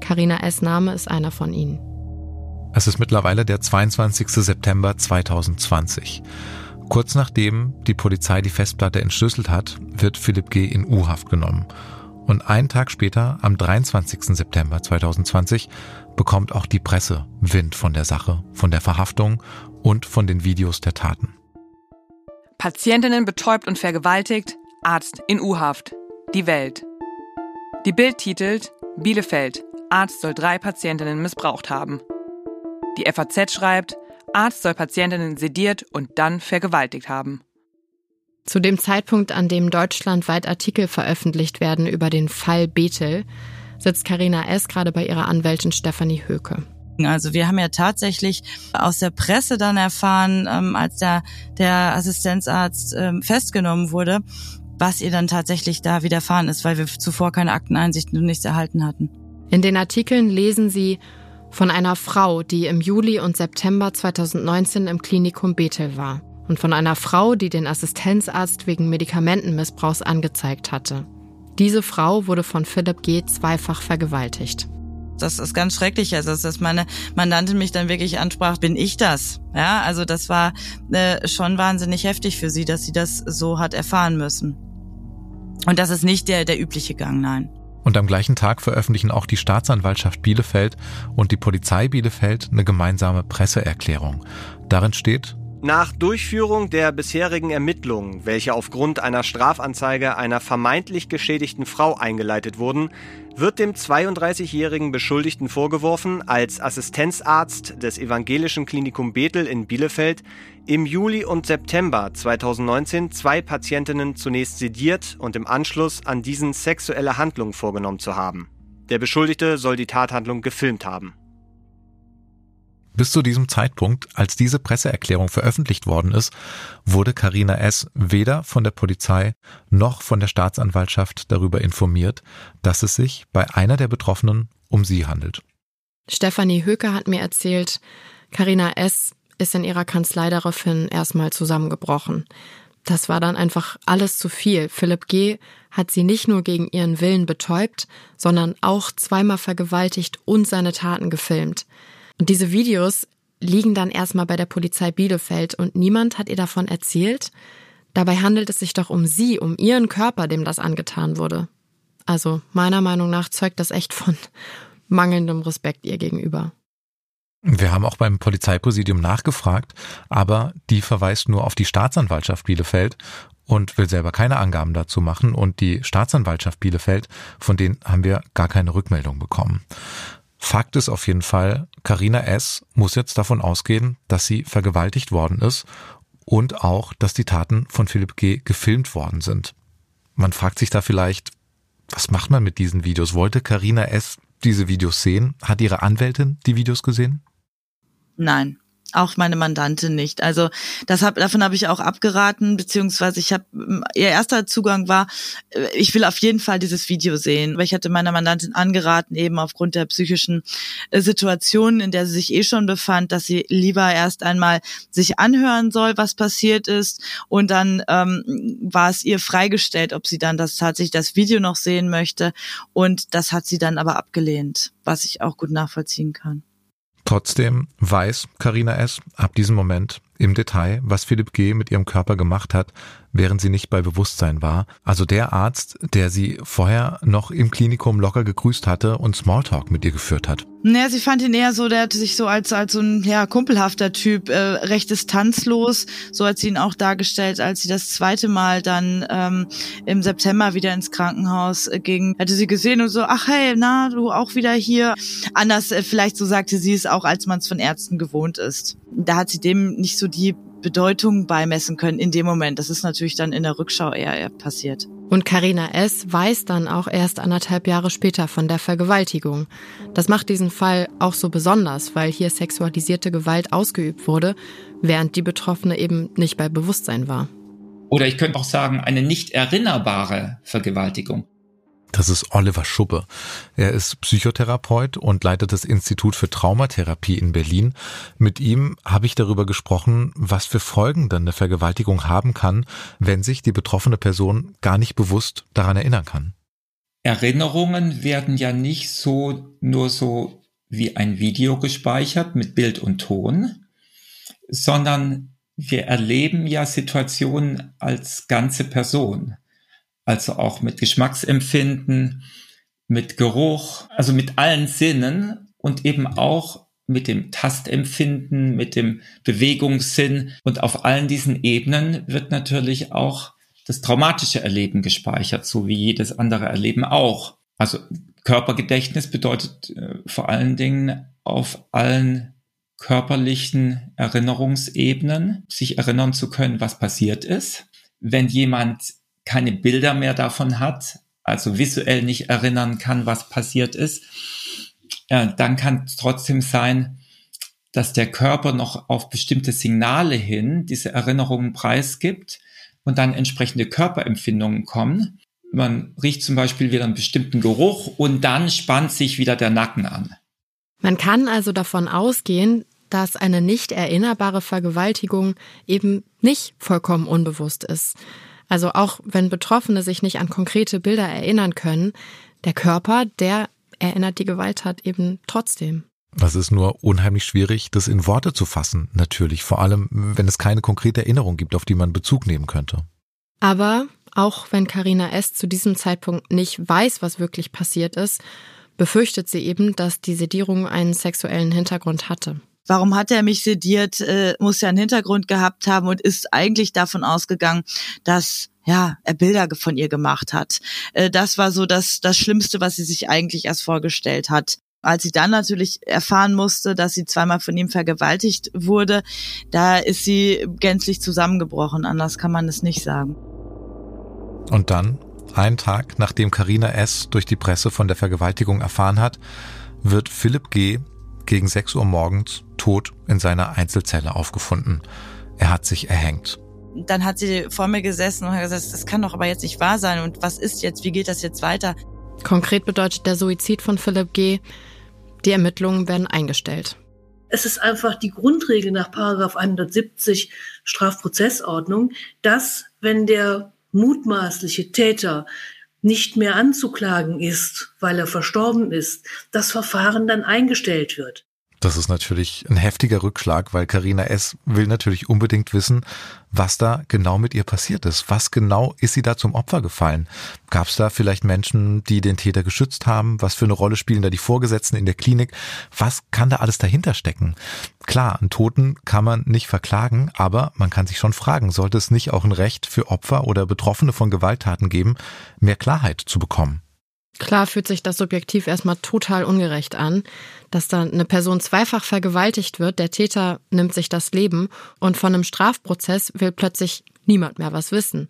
Carina S. Name ist einer von ihnen. Es ist mittlerweile der 22. September 2020. Kurz nachdem die Polizei die Festplatte entschlüsselt hat, wird Philipp G. in U-Haft genommen. Und einen Tag später, am 23. September 2020, bekommt auch die Presse Wind von der Sache, von der Verhaftung und von den Videos der Taten. Patientinnen betäubt und vergewaltigt, Arzt in U-Haft. Die Welt. Die Bild titelt Bielefeld. Arzt soll drei Patientinnen missbraucht haben. Die FAZ schreibt, Arzt soll Patientinnen sediert und dann vergewaltigt haben. Zu dem Zeitpunkt, an dem deutschlandweit Artikel veröffentlicht werden über den Fall Bethel, sitzt Karina S. gerade bei ihrer Anwältin Stefanie Höke. Also wir haben ja tatsächlich aus der Presse dann erfahren, ähm, als der, der Assistenzarzt ähm, festgenommen wurde, was ihr dann tatsächlich da widerfahren ist, weil wir zuvor keine Akteneinsicht und nichts erhalten hatten. In den Artikeln lesen Sie von einer Frau, die im Juli und September 2019 im Klinikum Bethel war und von einer Frau, die den Assistenzarzt wegen Medikamentenmissbrauchs angezeigt hatte. Diese Frau wurde von Philipp G. zweifach vergewaltigt. Das ist ganz schrecklich. Also, dass meine Mandantin mich dann wirklich ansprach, bin ich das? Ja, also das war äh, schon wahnsinnig heftig für sie, dass sie das so hat erfahren müssen. Und das ist nicht der, der übliche Gang, nein. Und am gleichen Tag veröffentlichen auch die Staatsanwaltschaft Bielefeld und die Polizei Bielefeld eine gemeinsame Presseerklärung. Darin steht, nach Durchführung der bisherigen Ermittlungen, welche aufgrund einer Strafanzeige einer vermeintlich geschädigten Frau eingeleitet wurden, wird dem 32-jährigen Beschuldigten vorgeworfen, als Assistenzarzt des Evangelischen Klinikum Bethel in Bielefeld im Juli und September 2019 zwei Patientinnen zunächst sediert und im Anschluss an diesen sexuelle Handlungen vorgenommen zu haben. Der Beschuldigte soll die Tathandlung gefilmt haben. Bis zu diesem Zeitpunkt, als diese Presseerklärung veröffentlicht worden ist, wurde Karina S. weder von der Polizei noch von der Staatsanwaltschaft darüber informiert, dass es sich bei einer der Betroffenen um sie handelt. Stefanie Höke hat mir erzählt, Karina S. ist in ihrer Kanzlei daraufhin erstmal zusammengebrochen. Das war dann einfach alles zu viel. Philipp G. hat sie nicht nur gegen ihren Willen betäubt, sondern auch zweimal vergewaltigt und seine Taten gefilmt. Und diese Videos liegen dann erstmal bei der Polizei Bielefeld und niemand hat ihr davon erzählt. Dabei handelt es sich doch um sie, um ihren Körper, dem das angetan wurde. Also meiner Meinung nach zeugt das echt von [laughs] mangelndem Respekt ihr gegenüber. Wir haben auch beim Polizeipräsidium nachgefragt, aber die verweist nur auf die Staatsanwaltschaft Bielefeld und will selber keine Angaben dazu machen. Und die Staatsanwaltschaft Bielefeld, von denen haben wir gar keine Rückmeldung bekommen. Fakt ist auf jeden Fall, Karina S. muss jetzt davon ausgehen, dass sie vergewaltigt worden ist und auch, dass die Taten von Philipp G. gefilmt worden sind. Man fragt sich da vielleicht, was macht man mit diesen Videos? Wollte Karina S. diese Videos sehen? Hat ihre Anwältin die Videos gesehen? Nein auch meine Mandantin nicht. Also das hab, davon habe ich auch abgeraten, beziehungsweise ich habe ihr erster Zugang war, äh, ich will auf jeden Fall dieses Video sehen, weil ich hatte meiner Mandantin angeraten, eben aufgrund der psychischen äh, Situation, in der sie sich eh schon befand, dass sie lieber erst einmal sich anhören soll, was passiert ist, und dann ähm, war es ihr freigestellt, ob sie dann das tatsächlich das Video noch sehen möchte, und das hat sie dann aber abgelehnt, was ich auch gut nachvollziehen kann. Trotzdem weiß Karina S. ab diesem Moment, im Detail, was Philipp G. mit ihrem Körper gemacht hat, während sie nicht bei Bewusstsein war. Also der Arzt, der sie vorher noch im Klinikum locker gegrüßt hatte und Smalltalk mit ihr geführt hat. Naja, sie fand ihn eher so, der hatte sich so als, als so ein ja, kumpelhafter Typ, äh, recht distanzlos. So hat sie ihn auch dargestellt, als sie das zweite Mal dann ähm, im September wieder ins Krankenhaus äh, ging. Hatte sie gesehen und so, ach hey, na, du auch wieder hier. Anders, äh, vielleicht so sagte sie es auch, als man es von Ärzten gewohnt ist. Da hat sie dem nicht so die Bedeutung beimessen können in dem Moment. Das ist natürlich dann in der Rückschau eher, eher passiert. Und Karina S. weiß dann auch erst anderthalb Jahre später von der Vergewaltigung. Das macht diesen Fall auch so besonders, weil hier sexualisierte Gewalt ausgeübt wurde, während die Betroffene eben nicht bei Bewusstsein war. Oder ich könnte auch sagen, eine nicht erinnerbare Vergewaltigung. Das ist Oliver Schubbe. Er ist Psychotherapeut und leitet das Institut für Traumatherapie in Berlin. Mit ihm habe ich darüber gesprochen, was für Folgen dann eine Vergewaltigung haben kann, wenn sich die betroffene Person gar nicht bewusst daran erinnern kann. Erinnerungen werden ja nicht so nur so wie ein Video gespeichert mit Bild und Ton, sondern wir erleben ja Situationen als ganze Person also auch mit Geschmacksempfinden, mit Geruch, also mit allen Sinnen und eben auch mit dem Tastempfinden, mit dem Bewegungssinn. Und auf allen diesen Ebenen wird natürlich auch das traumatische Erleben gespeichert, so wie jedes andere Erleben auch. Also Körpergedächtnis bedeutet äh, vor allen Dingen auf allen körperlichen Erinnerungsebenen sich erinnern zu können, was passiert ist. Wenn jemand keine Bilder mehr davon hat, also visuell nicht erinnern kann, was passiert ist, äh, dann kann es trotzdem sein, dass der Körper noch auf bestimmte Signale hin diese Erinnerungen preisgibt und dann entsprechende Körperempfindungen kommen. Man riecht zum Beispiel wieder einen bestimmten Geruch und dann spannt sich wieder der Nacken an. Man kann also davon ausgehen, dass eine nicht erinnerbare Vergewaltigung eben nicht vollkommen unbewusst ist. Also auch wenn Betroffene sich nicht an konkrete Bilder erinnern können, der Körper, der erinnert die Gewalttat eben trotzdem. Das ist nur unheimlich schwierig, das in Worte zu fassen, natürlich, vor allem wenn es keine konkrete Erinnerung gibt, auf die man Bezug nehmen könnte. Aber auch wenn Karina S. zu diesem Zeitpunkt nicht weiß, was wirklich passiert ist, befürchtet sie eben, dass die Sedierung einen sexuellen Hintergrund hatte warum hat er mich sediert, äh, muss ja einen Hintergrund gehabt haben und ist eigentlich davon ausgegangen, dass ja, er Bilder von ihr gemacht hat. Äh, das war so das, das Schlimmste, was sie sich eigentlich erst vorgestellt hat. Als sie dann natürlich erfahren musste, dass sie zweimal von ihm vergewaltigt wurde, da ist sie gänzlich zusammengebrochen. Anders kann man es nicht sagen. Und dann, einen Tag nachdem Karina S. durch die Presse von der Vergewaltigung erfahren hat, wird Philipp G gegen 6 Uhr morgens tot in seiner Einzelzelle aufgefunden. Er hat sich erhängt. Dann hat sie vor mir gesessen und hat gesagt, das kann doch aber jetzt nicht wahr sein. Und was ist jetzt? Wie geht das jetzt weiter? Konkret bedeutet der Suizid von Philipp G. Die Ermittlungen werden eingestellt. Es ist einfach die Grundregel nach Paragraph 170 Strafprozessordnung, dass wenn der mutmaßliche Täter nicht mehr anzuklagen ist, weil er verstorben ist, das Verfahren dann eingestellt wird. Das ist natürlich ein heftiger Rückschlag, weil Karina S. will natürlich unbedingt wissen, was da genau mit ihr passiert ist. Was genau ist sie da zum Opfer gefallen? Gab es da vielleicht Menschen, die den Täter geschützt haben? Was für eine Rolle spielen da die Vorgesetzten in der Klinik? Was kann da alles dahinter stecken? Klar, einen Toten kann man nicht verklagen, aber man kann sich schon fragen, sollte es nicht auch ein Recht für Opfer oder Betroffene von Gewalttaten geben, mehr Klarheit zu bekommen? Klar fühlt sich das subjektiv erstmal total ungerecht an, dass da eine Person zweifach vergewaltigt wird, der Täter nimmt sich das Leben und von einem Strafprozess will plötzlich niemand mehr was wissen.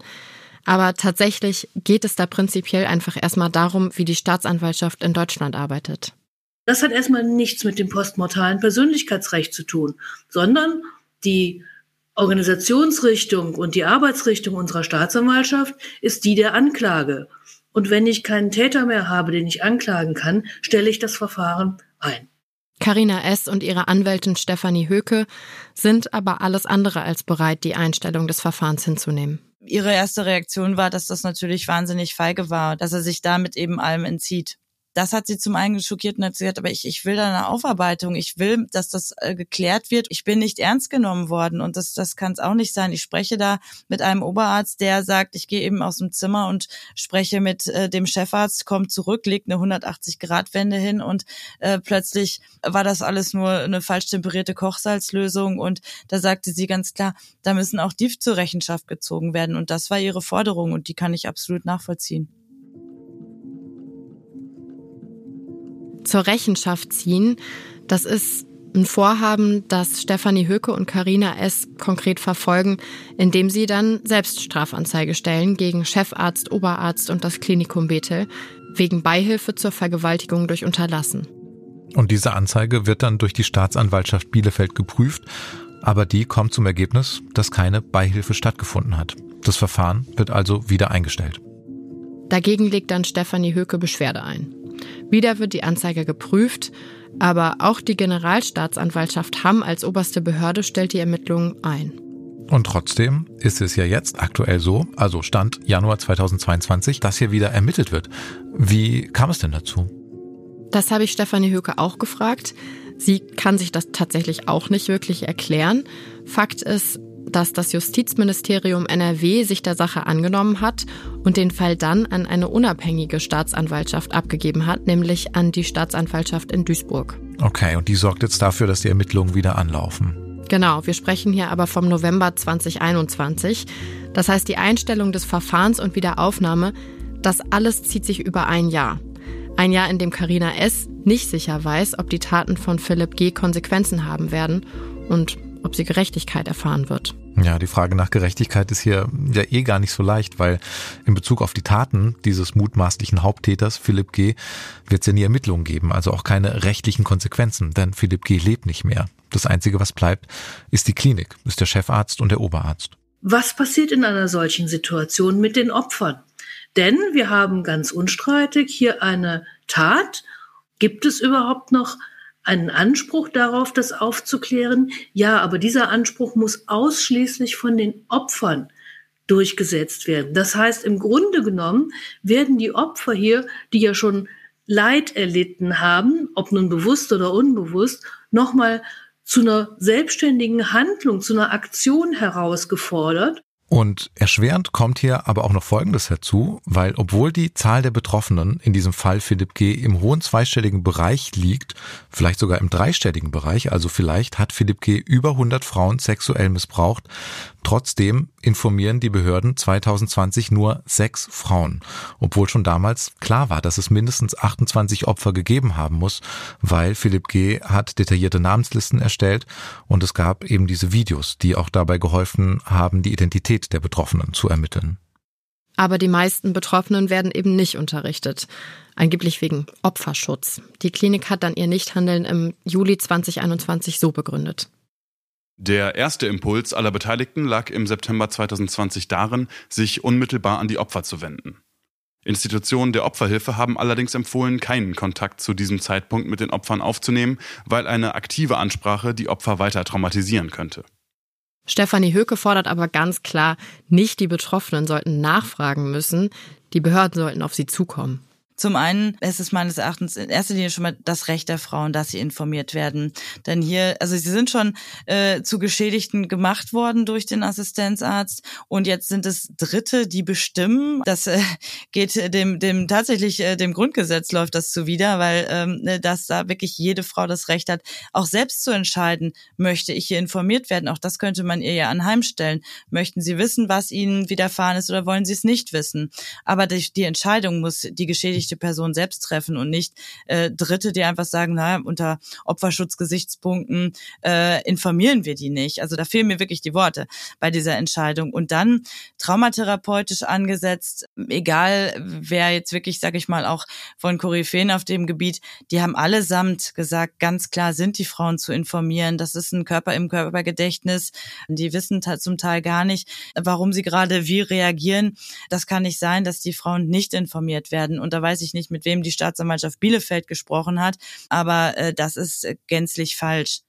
Aber tatsächlich geht es da prinzipiell einfach erstmal darum, wie die Staatsanwaltschaft in Deutschland arbeitet. Das hat erstmal nichts mit dem postmortalen Persönlichkeitsrecht zu tun, sondern die Organisationsrichtung und die Arbeitsrichtung unserer Staatsanwaltschaft ist die der Anklage. Und wenn ich keinen Täter mehr habe, den ich anklagen kann, stelle ich das Verfahren ein. Carina S. und ihre Anwältin Stefanie Höke sind aber alles andere als bereit, die Einstellung des Verfahrens hinzunehmen. Ihre erste Reaktion war, dass das natürlich wahnsinnig feige war, dass er sich damit eben allem entzieht. Das hat sie zum einen schockiert und hat gesagt, aber ich, ich will da eine Aufarbeitung. Ich will, dass das äh, geklärt wird. Ich bin nicht ernst genommen worden und das, das kann es auch nicht sein. Ich spreche da mit einem Oberarzt, der sagt, ich gehe eben aus dem Zimmer und spreche mit äh, dem Chefarzt, kommt zurück, legt eine 180-Grad-Wende hin und äh, plötzlich war das alles nur eine falsch temperierte Kochsalzlösung und da sagte sie ganz klar, da müssen auch die zur Rechenschaft gezogen werden und das war ihre Forderung und die kann ich absolut nachvollziehen. Zur Rechenschaft ziehen, das ist ein Vorhaben, das Stefanie Höke und Karina S. konkret verfolgen, indem sie dann selbst Strafanzeige stellen gegen Chefarzt, Oberarzt und das Klinikum Bethel wegen Beihilfe zur Vergewaltigung durch Unterlassen. Und diese Anzeige wird dann durch die Staatsanwaltschaft Bielefeld geprüft, aber die kommt zum Ergebnis, dass keine Beihilfe stattgefunden hat. Das Verfahren wird also wieder eingestellt. Dagegen legt dann Stefanie Höke Beschwerde ein. Wieder wird die Anzeige geprüft, aber auch die Generalstaatsanwaltschaft Hamm als oberste Behörde stellt die Ermittlungen ein. Und trotzdem ist es ja jetzt aktuell so, also Stand Januar 2022, dass hier wieder ermittelt wird. Wie kam es denn dazu? Das habe ich Stefanie Höke auch gefragt. Sie kann sich das tatsächlich auch nicht wirklich erklären. Fakt ist, dass das Justizministerium NRW sich der Sache angenommen hat und den Fall dann an eine unabhängige Staatsanwaltschaft abgegeben hat, nämlich an die Staatsanwaltschaft in Duisburg. Okay, und die sorgt jetzt dafür, dass die Ermittlungen wieder anlaufen. Genau, wir sprechen hier aber vom November 2021. Das heißt, die Einstellung des Verfahrens und Wiederaufnahme, das alles zieht sich über ein Jahr. Ein Jahr, in dem Karina S. nicht sicher weiß, ob die Taten von Philipp G. Konsequenzen haben werden und ob sie Gerechtigkeit erfahren wird. Ja, die Frage nach Gerechtigkeit ist hier ja eh gar nicht so leicht, weil in Bezug auf die Taten dieses mutmaßlichen Haupttäters Philipp G. wird es ja nie Ermittlungen geben, also auch keine rechtlichen Konsequenzen, denn Philipp G. lebt nicht mehr. Das Einzige, was bleibt, ist die Klinik, ist der Chefarzt und der Oberarzt. Was passiert in einer solchen Situation mit den Opfern? Denn wir haben ganz unstreitig hier eine Tat. Gibt es überhaupt noch einen Anspruch darauf, das aufzuklären? Ja, aber dieser Anspruch muss ausschließlich von den Opfern durchgesetzt werden. Das heißt, im Grunde genommen werden die Opfer hier, die ja schon Leid erlitten haben, ob nun bewusst oder unbewusst, nochmal zu einer selbstständigen Handlung, zu einer Aktion herausgefordert. Und erschwerend kommt hier aber auch noch Folgendes herzu, weil obwohl die Zahl der Betroffenen, in diesem Fall Philipp G., im hohen zweistelligen Bereich liegt, vielleicht sogar im dreistelligen Bereich, also vielleicht hat Philipp G. über 100 Frauen sexuell missbraucht, Trotzdem informieren die Behörden 2020 nur sechs Frauen, obwohl schon damals klar war, dass es mindestens 28 Opfer gegeben haben muss, weil Philipp G. hat detaillierte Namenslisten erstellt und es gab eben diese Videos, die auch dabei geholfen haben, die Identität der Betroffenen zu ermitteln. Aber die meisten Betroffenen werden eben nicht unterrichtet. Angeblich wegen Opferschutz. Die Klinik hat dann ihr Nichthandeln im Juli 2021 so begründet. Der erste Impuls aller Beteiligten lag im September 2020 darin, sich unmittelbar an die Opfer zu wenden. Institutionen der Opferhilfe haben allerdings empfohlen, keinen Kontakt zu diesem Zeitpunkt mit den Opfern aufzunehmen, weil eine aktive Ansprache die Opfer weiter traumatisieren könnte. Stefanie Höke fordert aber ganz klar, nicht die Betroffenen sollten nachfragen müssen, die Behörden sollten auf sie zukommen. Zum einen ist es meines Erachtens in erster Linie schon mal das Recht der Frauen, dass sie informiert werden. Denn hier, also sie sind schon äh, zu Geschädigten gemacht worden durch den Assistenzarzt und jetzt sind es Dritte, die bestimmen. Das äh, geht dem, dem tatsächlich äh, dem Grundgesetz läuft das zuwider, weil ähm, ne, dass da wirklich jede Frau das Recht hat, auch selbst zu entscheiden, möchte ich hier informiert werden. Auch das könnte man ihr ja anheimstellen. Möchten Sie wissen, was Ihnen widerfahren ist oder wollen Sie es nicht wissen? Aber die, die Entscheidung muss die Geschädigte beschuldigte Person selbst treffen und nicht äh, Dritte, die einfach sagen, na, unter Opferschutzgesichtspunkten äh, informieren wir die nicht. Also da fehlen mir wirklich die Worte bei dieser Entscheidung. Und dann traumatherapeutisch angesetzt, egal wer jetzt wirklich, sag ich mal, auch von Koryphäen auf dem Gebiet, die haben allesamt gesagt, ganz klar sind die Frauen zu informieren. Das ist ein Körper im Körpergedächtnis. Die wissen zum Teil gar nicht, warum sie gerade wie reagieren. Das kann nicht sein, dass die Frauen nicht informiert werden. Und da weiß weiß ich nicht, mit wem die Staatsanwaltschaft Bielefeld gesprochen hat, aber äh, das ist äh, gänzlich falsch.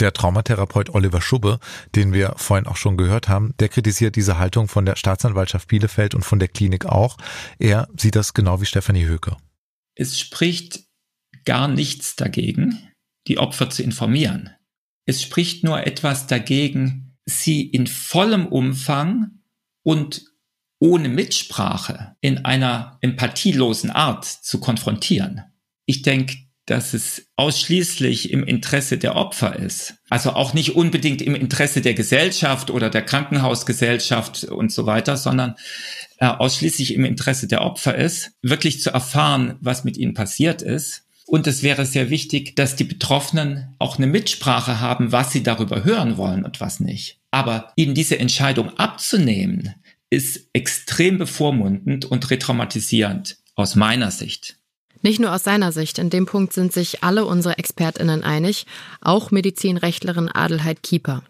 Der Traumatherapeut Oliver Schubbe, den wir vorhin auch schon gehört haben, der kritisiert diese Haltung von der Staatsanwaltschaft Bielefeld und von der Klinik auch. Er sieht das genau wie Stefanie Höke. es spricht gar nichts dagegen, die Opfer zu informieren. Es spricht nur etwas dagegen, sie in vollem Umfang und ohne Mitsprache in einer empathielosen Art zu konfrontieren. Ich denke, dass es ausschließlich im Interesse der Opfer ist. Also auch nicht unbedingt im Interesse der Gesellschaft oder der Krankenhausgesellschaft und so weiter, sondern äh, ausschließlich im Interesse der Opfer ist, wirklich zu erfahren, was mit ihnen passiert ist. Und es wäre sehr wichtig, dass die Betroffenen auch eine Mitsprache haben, was sie darüber hören wollen und was nicht. Aber ihnen diese Entscheidung abzunehmen, ist extrem bevormundend und retraumatisierend aus meiner Sicht. Nicht nur aus seiner Sicht, in dem Punkt sind sich alle unsere Expertinnen einig, auch Medizinrechtlerin Adelheid Kieper.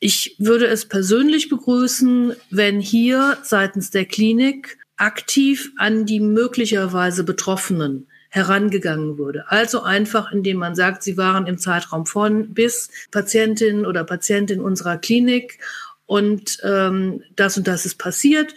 Ich würde es persönlich begrüßen, wenn hier seitens der Klinik aktiv an die möglicherweise Betroffenen herangegangen würde. Also einfach, indem man sagt, sie waren im Zeitraum von bis Patientin oder Patientin unserer Klinik und ähm, das und das ist passiert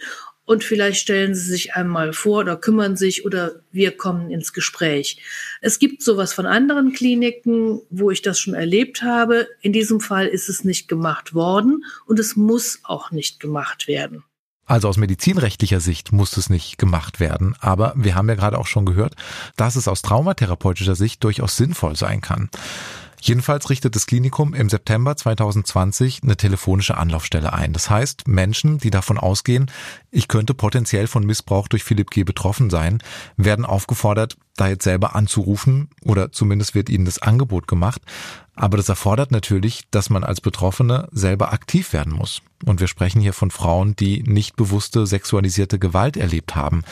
und vielleicht stellen Sie sich einmal vor oder kümmern sich oder wir kommen ins Gespräch. Es gibt sowas von anderen Kliniken, wo ich das schon erlebt habe. In diesem Fall ist es nicht gemacht worden und es muss auch nicht gemacht werden. Also aus medizinrechtlicher Sicht muss es nicht gemacht werden, aber wir haben ja gerade auch schon gehört, dass es aus traumatherapeutischer Sicht durchaus sinnvoll sein kann. Jedenfalls richtet das Klinikum im September 2020 eine telefonische Anlaufstelle ein. Das heißt, Menschen, die davon ausgehen, ich könnte potenziell von Missbrauch durch Philipp G. betroffen sein, werden aufgefordert, da jetzt selber anzurufen oder zumindest wird ihnen das Angebot gemacht. Aber das erfordert natürlich, dass man als Betroffene selber aktiv werden muss. Und wir sprechen hier von Frauen, die nicht bewusste sexualisierte Gewalt erlebt haben.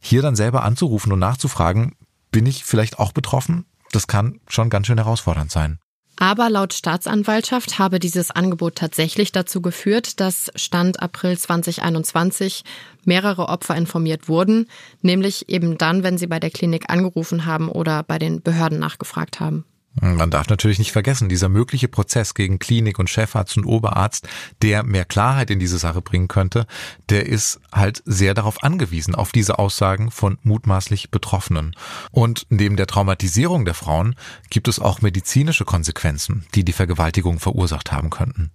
Hier dann selber anzurufen und nachzufragen, bin ich vielleicht auch betroffen? Das kann schon ganz schön herausfordernd sein. Aber laut Staatsanwaltschaft habe dieses Angebot tatsächlich dazu geführt, dass Stand April 2021 mehrere Opfer informiert wurden, nämlich eben dann, wenn sie bei der Klinik angerufen haben oder bei den Behörden nachgefragt haben. Man darf natürlich nicht vergessen, dieser mögliche Prozess gegen Klinik und Chefarzt und Oberarzt, der mehr Klarheit in diese Sache bringen könnte, der ist halt sehr darauf angewiesen, auf diese Aussagen von mutmaßlich Betroffenen. Und neben der Traumatisierung der Frauen gibt es auch medizinische Konsequenzen, die die Vergewaltigung verursacht haben könnten.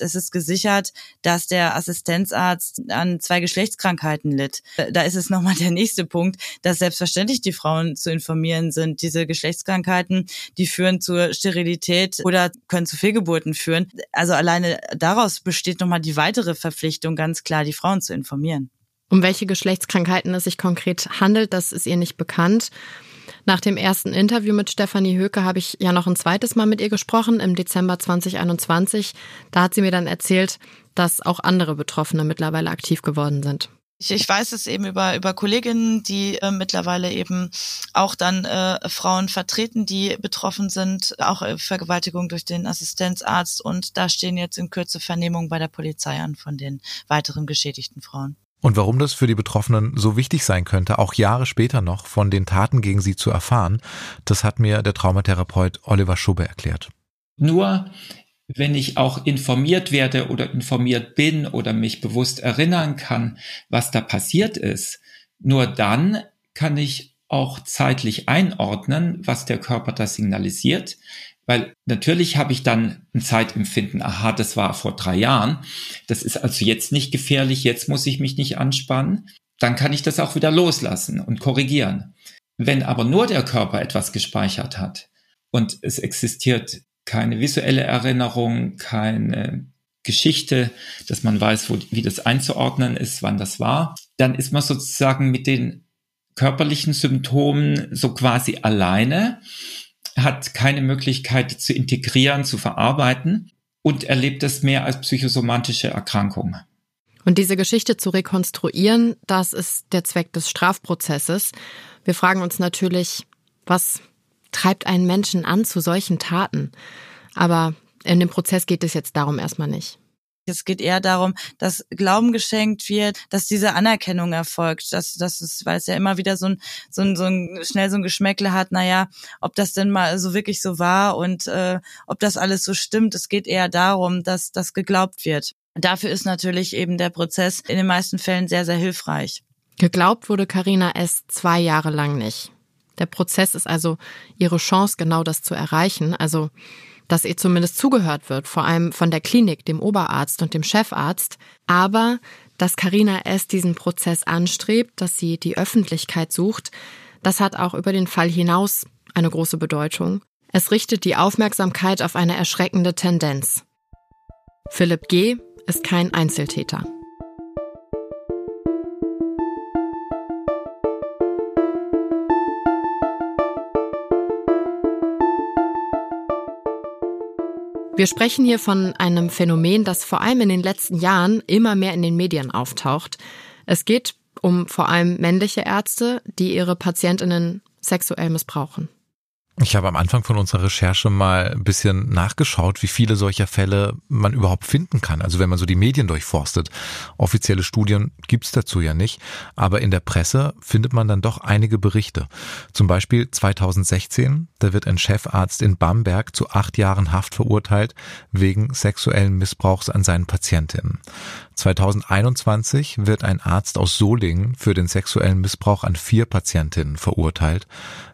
Es ist gesichert, dass der Assistenzarzt an zwei Geschlechtskrankheiten litt. Da ist es nochmal der nächste Punkt, dass selbstverständlich die Frauen zu informieren sind. Diese Geschlechtskrankheiten, die führen zur Sterilität oder können zu Fehlgeburten führen. Also alleine daraus besteht nochmal die weitere Verpflichtung, ganz klar die Frauen zu informieren. Um welche Geschlechtskrankheiten es sich konkret handelt, das ist ihr nicht bekannt. Nach dem ersten Interview mit Stefanie Höke habe ich ja noch ein zweites Mal mit ihr gesprochen im Dezember 2021. Da hat sie mir dann erzählt, dass auch andere Betroffene mittlerweile aktiv geworden sind. Ich, ich weiß es eben über, über Kolleginnen, die äh, mittlerweile eben auch dann äh, Frauen vertreten, die betroffen sind, auch äh, Vergewaltigung durch den Assistenzarzt. Und da stehen jetzt in Kürze Vernehmungen bei der Polizei an von den weiteren geschädigten Frauen. Und warum das für die Betroffenen so wichtig sein könnte, auch Jahre später noch von den Taten gegen sie zu erfahren, das hat mir der Traumatherapeut Oliver Schubbe erklärt. Nur wenn ich auch informiert werde oder informiert bin oder mich bewusst erinnern kann, was da passiert ist, nur dann kann ich auch zeitlich einordnen, was der Körper da signalisiert, weil natürlich habe ich dann ein Zeitempfinden, aha, das war vor drei Jahren, das ist also jetzt nicht gefährlich, jetzt muss ich mich nicht anspannen, dann kann ich das auch wieder loslassen und korrigieren. Wenn aber nur der Körper etwas gespeichert hat und es existiert keine visuelle Erinnerung, keine Geschichte, dass man weiß, wo, wie das einzuordnen ist, wann das war, dann ist man sozusagen mit den körperlichen Symptomen so quasi alleine hat keine Möglichkeit zu integrieren, zu verarbeiten und erlebt es mehr als psychosomatische Erkrankung. Und diese Geschichte zu rekonstruieren, das ist der Zweck des Strafprozesses. Wir fragen uns natürlich, was treibt einen Menschen an zu solchen Taten? Aber in dem Prozess geht es jetzt darum erstmal nicht. Es geht eher darum, dass Glauben geschenkt wird, dass diese Anerkennung erfolgt, dass das ist, weil es ja immer wieder so ein, so ein, so ein schnell so ein Geschmäckle hat, naja, ob das denn mal so wirklich so war und äh, ob das alles so stimmt. Es geht eher darum, dass das geglaubt wird. Dafür ist natürlich eben der Prozess in den meisten Fällen sehr, sehr hilfreich. Geglaubt wurde Karina S. zwei Jahre lang nicht. Der Prozess ist also ihre Chance, genau das zu erreichen, also dass ihr zumindest zugehört wird, vor allem von der Klinik, dem Oberarzt und dem Chefarzt, aber dass Karina S. diesen Prozess anstrebt, dass sie die Öffentlichkeit sucht, das hat auch über den Fall hinaus eine große Bedeutung. Es richtet die Aufmerksamkeit auf eine erschreckende Tendenz. Philipp G. ist kein Einzeltäter. Wir sprechen hier von einem Phänomen, das vor allem in den letzten Jahren immer mehr in den Medien auftaucht. Es geht um vor allem männliche Ärzte, die ihre Patientinnen sexuell missbrauchen. Ich habe am Anfang von unserer Recherche mal ein bisschen nachgeschaut, wie viele solcher Fälle man überhaupt finden kann. Also wenn man so die Medien durchforstet. Offizielle Studien gibt's dazu ja nicht, aber in der Presse findet man dann doch einige Berichte. Zum Beispiel 2016, da wird ein Chefarzt in Bamberg zu acht Jahren Haft verurteilt wegen sexuellen Missbrauchs an seinen Patientinnen. 2021 wird ein Arzt aus Solingen für den sexuellen Missbrauch an vier Patientinnen verurteilt.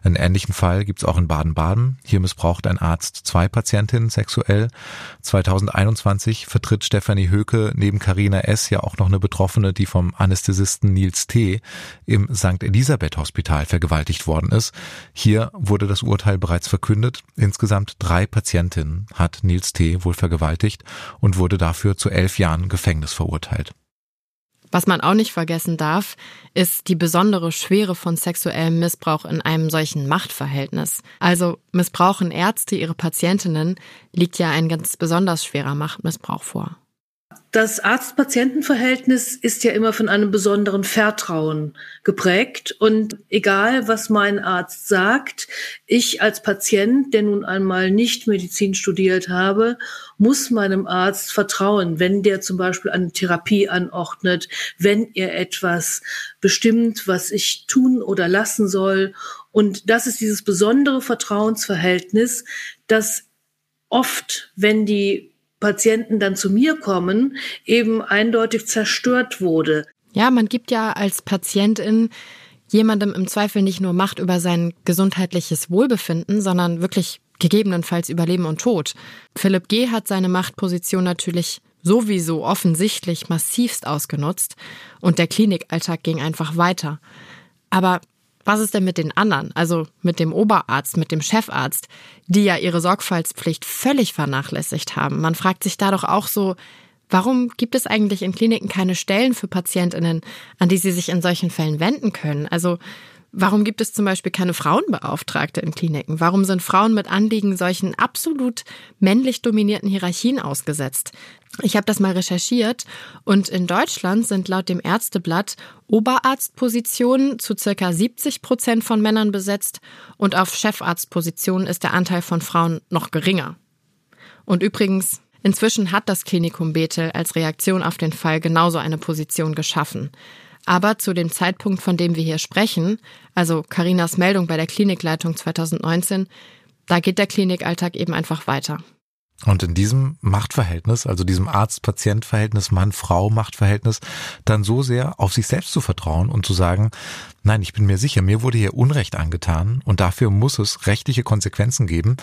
Einen ähnlichen Fall gibt's auch in Baden-Baden. Hier missbraucht ein Arzt zwei Patientinnen sexuell. 2021 vertritt Stefanie Höke neben Karina S. ja auch noch eine Betroffene, die vom Anästhesisten Nils T. im St. Elisabeth Hospital vergewaltigt worden ist. Hier wurde das Urteil bereits verkündet. Insgesamt drei Patientinnen hat Nils T. wohl vergewaltigt und wurde dafür zu elf Jahren Gefängnis verurteilt. Was man auch nicht vergessen darf, ist die besondere Schwere von sexuellem Missbrauch in einem solchen Machtverhältnis. Also missbrauchen Ärzte ihre Patientinnen, liegt ja ein ganz besonders schwerer Machtmissbrauch vor. Das Arzt-Patienten-Verhältnis ist ja immer von einem besonderen Vertrauen geprägt. Und egal, was mein Arzt sagt, ich als Patient, der nun einmal nicht Medizin studiert habe, muss meinem Arzt vertrauen, wenn der zum Beispiel eine Therapie anordnet, wenn er etwas bestimmt, was ich tun oder lassen soll. Und das ist dieses besondere Vertrauensverhältnis, das oft, wenn die Patienten dann zu mir kommen, eben eindeutig zerstört wurde. Ja, man gibt ja als Patientin jemandem im Zweifel nicht nur Macht über sein gesundheitliches Wohlbefinden, sondern wirklich gegebenenfalls über Leben und Tod. Philipp G. hat seine Machtposition natürlich sowieso offensichtlich massivst ausgenutzt und der Klinikalltag ging einfach weiter. Aber was ist denn mit den anderen, also mit dem Oberarzt, mit dem Chefarzt, die ja ihre Sorgfaltspflicht völlig vernachlässigt haben? Man fragt sich da doch auch so, warum gibt es eigentlich in Kliniken keine Stellen für Patientinnen, an die sie sich in solchen Fällen wenden können? Also Warum gibt es zum Beispiel keine Frauenbeauftragte in Kliniken? Warum sind Frauen mit Anliegen solchen absolut männlich dominierten Hierarchien ausgesetzt? Ich habe das mal recherchiert und in Deutschland sind laut dem Ärzteblatt Oberarztpositionen zu circa 70 Prozent von Männern besetzt und auf Chefarztpositionen ist der Anteil von Frauen noch geringer. Und übrigens, inzwischen hat das Klinikum Bethel als Reaktion auf den Fall genauso eine Position geschaffen. Aber zu dem Zeitpunkt, von dem wir hier sprechen, also Karinas Meldung bei der Klinikleitung 2019, da geht der Klinikalltag eben einfach weiter. Und in diesem Machtverhältnis, also diesem Arzt-Patient-Verhältnis, Mann-Frau-Machtverhältnis, dann so sehr auf sich selbst zu vertrauen und zu sagen, nein, ich bin mir sicher, mir wurde hier Unrecht angetan und dafür muss es rechtliche Konsequenzen geben.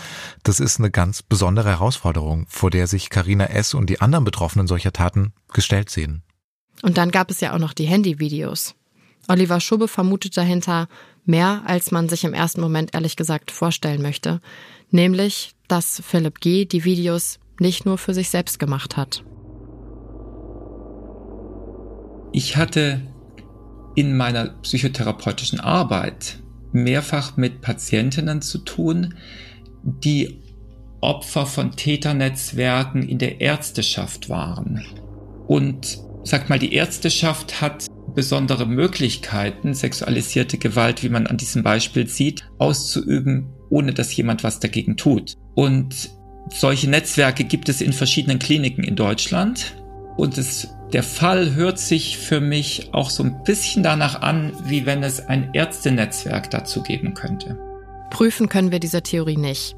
Das ist eine ganz besondere Herausforderung, vor der sich Karina S. und die anderen Betroffenen solcher Taten gestellt sehen. Und dann gab es ja auch noch die Handyvideos. Oliver Schubbe vermutet dahinter mehr, als man sich im ersten Moment ehrlich gesagt vorstellen möchte, nämlich, dass Philipp G. die Videos nicht nur für sich selbst gemacht hat. Ich hatte in meiner psychotherapeutischen Arbeit mehrfach mit Patientinnen zu tun, die Opfer von Täternetzwerken in der Ärzteschaft waren. Und sag mal, die Ärzteschaft hat besondere Möglichkeiten, sexualisierte Gewalt, wie man an diesem Beispiel sieht, auszuüben, ohne dass jemand was dagegen tut. Und solche Netzwerke gibt es in verschiedenen Kliniken in Deutschland. Und es, der Fall hört sich für mich auch so ein bisschen danach an, wie wenn es ein Ärztenetzwerk dazu geben könnte. Prüfen können wir diese Theorie nicht.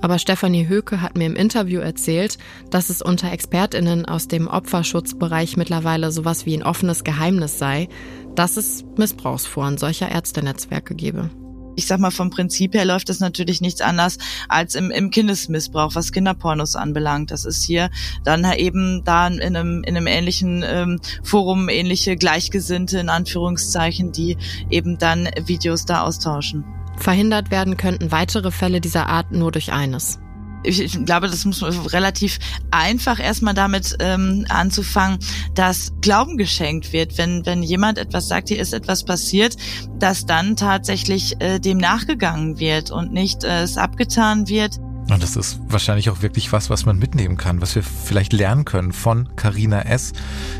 Aber Stefanie Höke hat mir im Interview erzählt, dass es unter Expertinnen aus dem Opferschutzbereich mittlerweile sowas wie ein offenes Geheimnis sei, dass es Missbrauchsforen solcher Ärztenetzwerke gebe. Ich sag mal, vom Prinzip her läuft das natürlich nichts anders als im, im Kindesmissbrauch, was Kinderpornos anbelangt. Das ist hier dann eben da in einem, in einem ähnlichen ähm, Forum ähnliche Gleichgesinnte in Anführungszeichen, die eben dann Videos da austauschen. Verhindert werden könnten weitere Fälle dieser Art nur durch eines ich, ich glaube, das muss relativ einfach erstmal damit ähm, anzufangen, dass Glauben geschenkt wird, wenn wenn jemand etwas sagt, hier ist etwas passiert, dass dann tatsächlich äh, dem nachgegangen wird und nicht äh, es abgetan wird. Und das ist wahrscheinlich auch wirklich was, was man mitnehmen kann, was wir vielleicht lernen können von Carina S.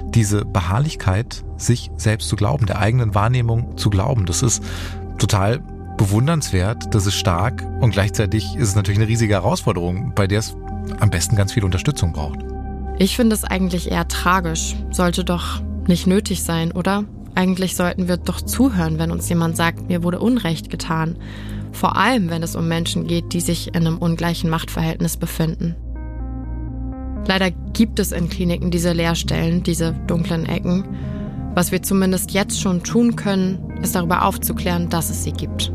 Diese Beharrlichkeit, sich selbst zu glauben, der eigenen Wahrnehmung zu glauben. Das ist total bewundernswert, das ist stark und gleichzeitig ist es natürlich eine riesige Herausforderung, bei der es am besten ganz viel Unterstützung braucht. Ich finde es eigentlich eher tragisch. Sollte doch nicht nötig sein, oder? Eigentlich sollten wir doch zuhören, wenn uns jemand sagt, mir wurde Unrecht getan. Vor allem, wenn es um Menschen geht, die sich in einem ungleichen Machtverhältnis befinden. Leider gibt es in Kliniken diese Leerstellen, diese dunklen Ecken. Was wir zumindest jetzt schon tun können, ist darüber aufzuklären, dass es sie gibt.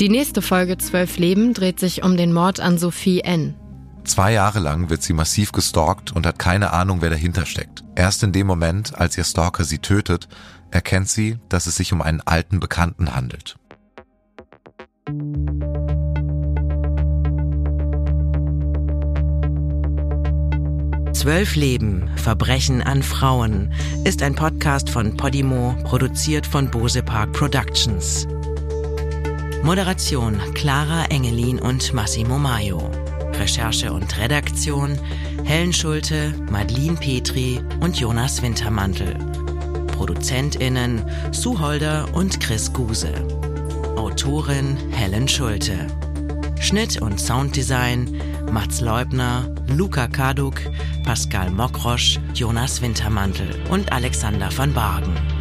Die nächste Folge Zwölf Leben dreht sich um den Mord an Sophie N. Zwei Jahre lang wird sie massiv gestalkt und hat keine Ahnung, wer dahinter steckt. Erst in dem Moment, als ihr Stalker sie tötet, erkennt sie, dass es sich um einen alten Bekannten handelt. Zwölf Leben, Verbrechen an Frauen ist ein Podcast von Podimo, produziert von Bose Park Productions. Moderation Clara Engelin und Massimo Maio. Recherche und Redaktion Helen Schulte, Madeline Petri und Jonas Wintermantel. ProduzentInnen Sue Holder und Chris Guse. Autorin Helen Schulte. Schnitt und Sounddesign Mats Leubner, Luca Kaduk, Pascal Mokrosch, Jonas Wintermantel und Alexander van Bargen.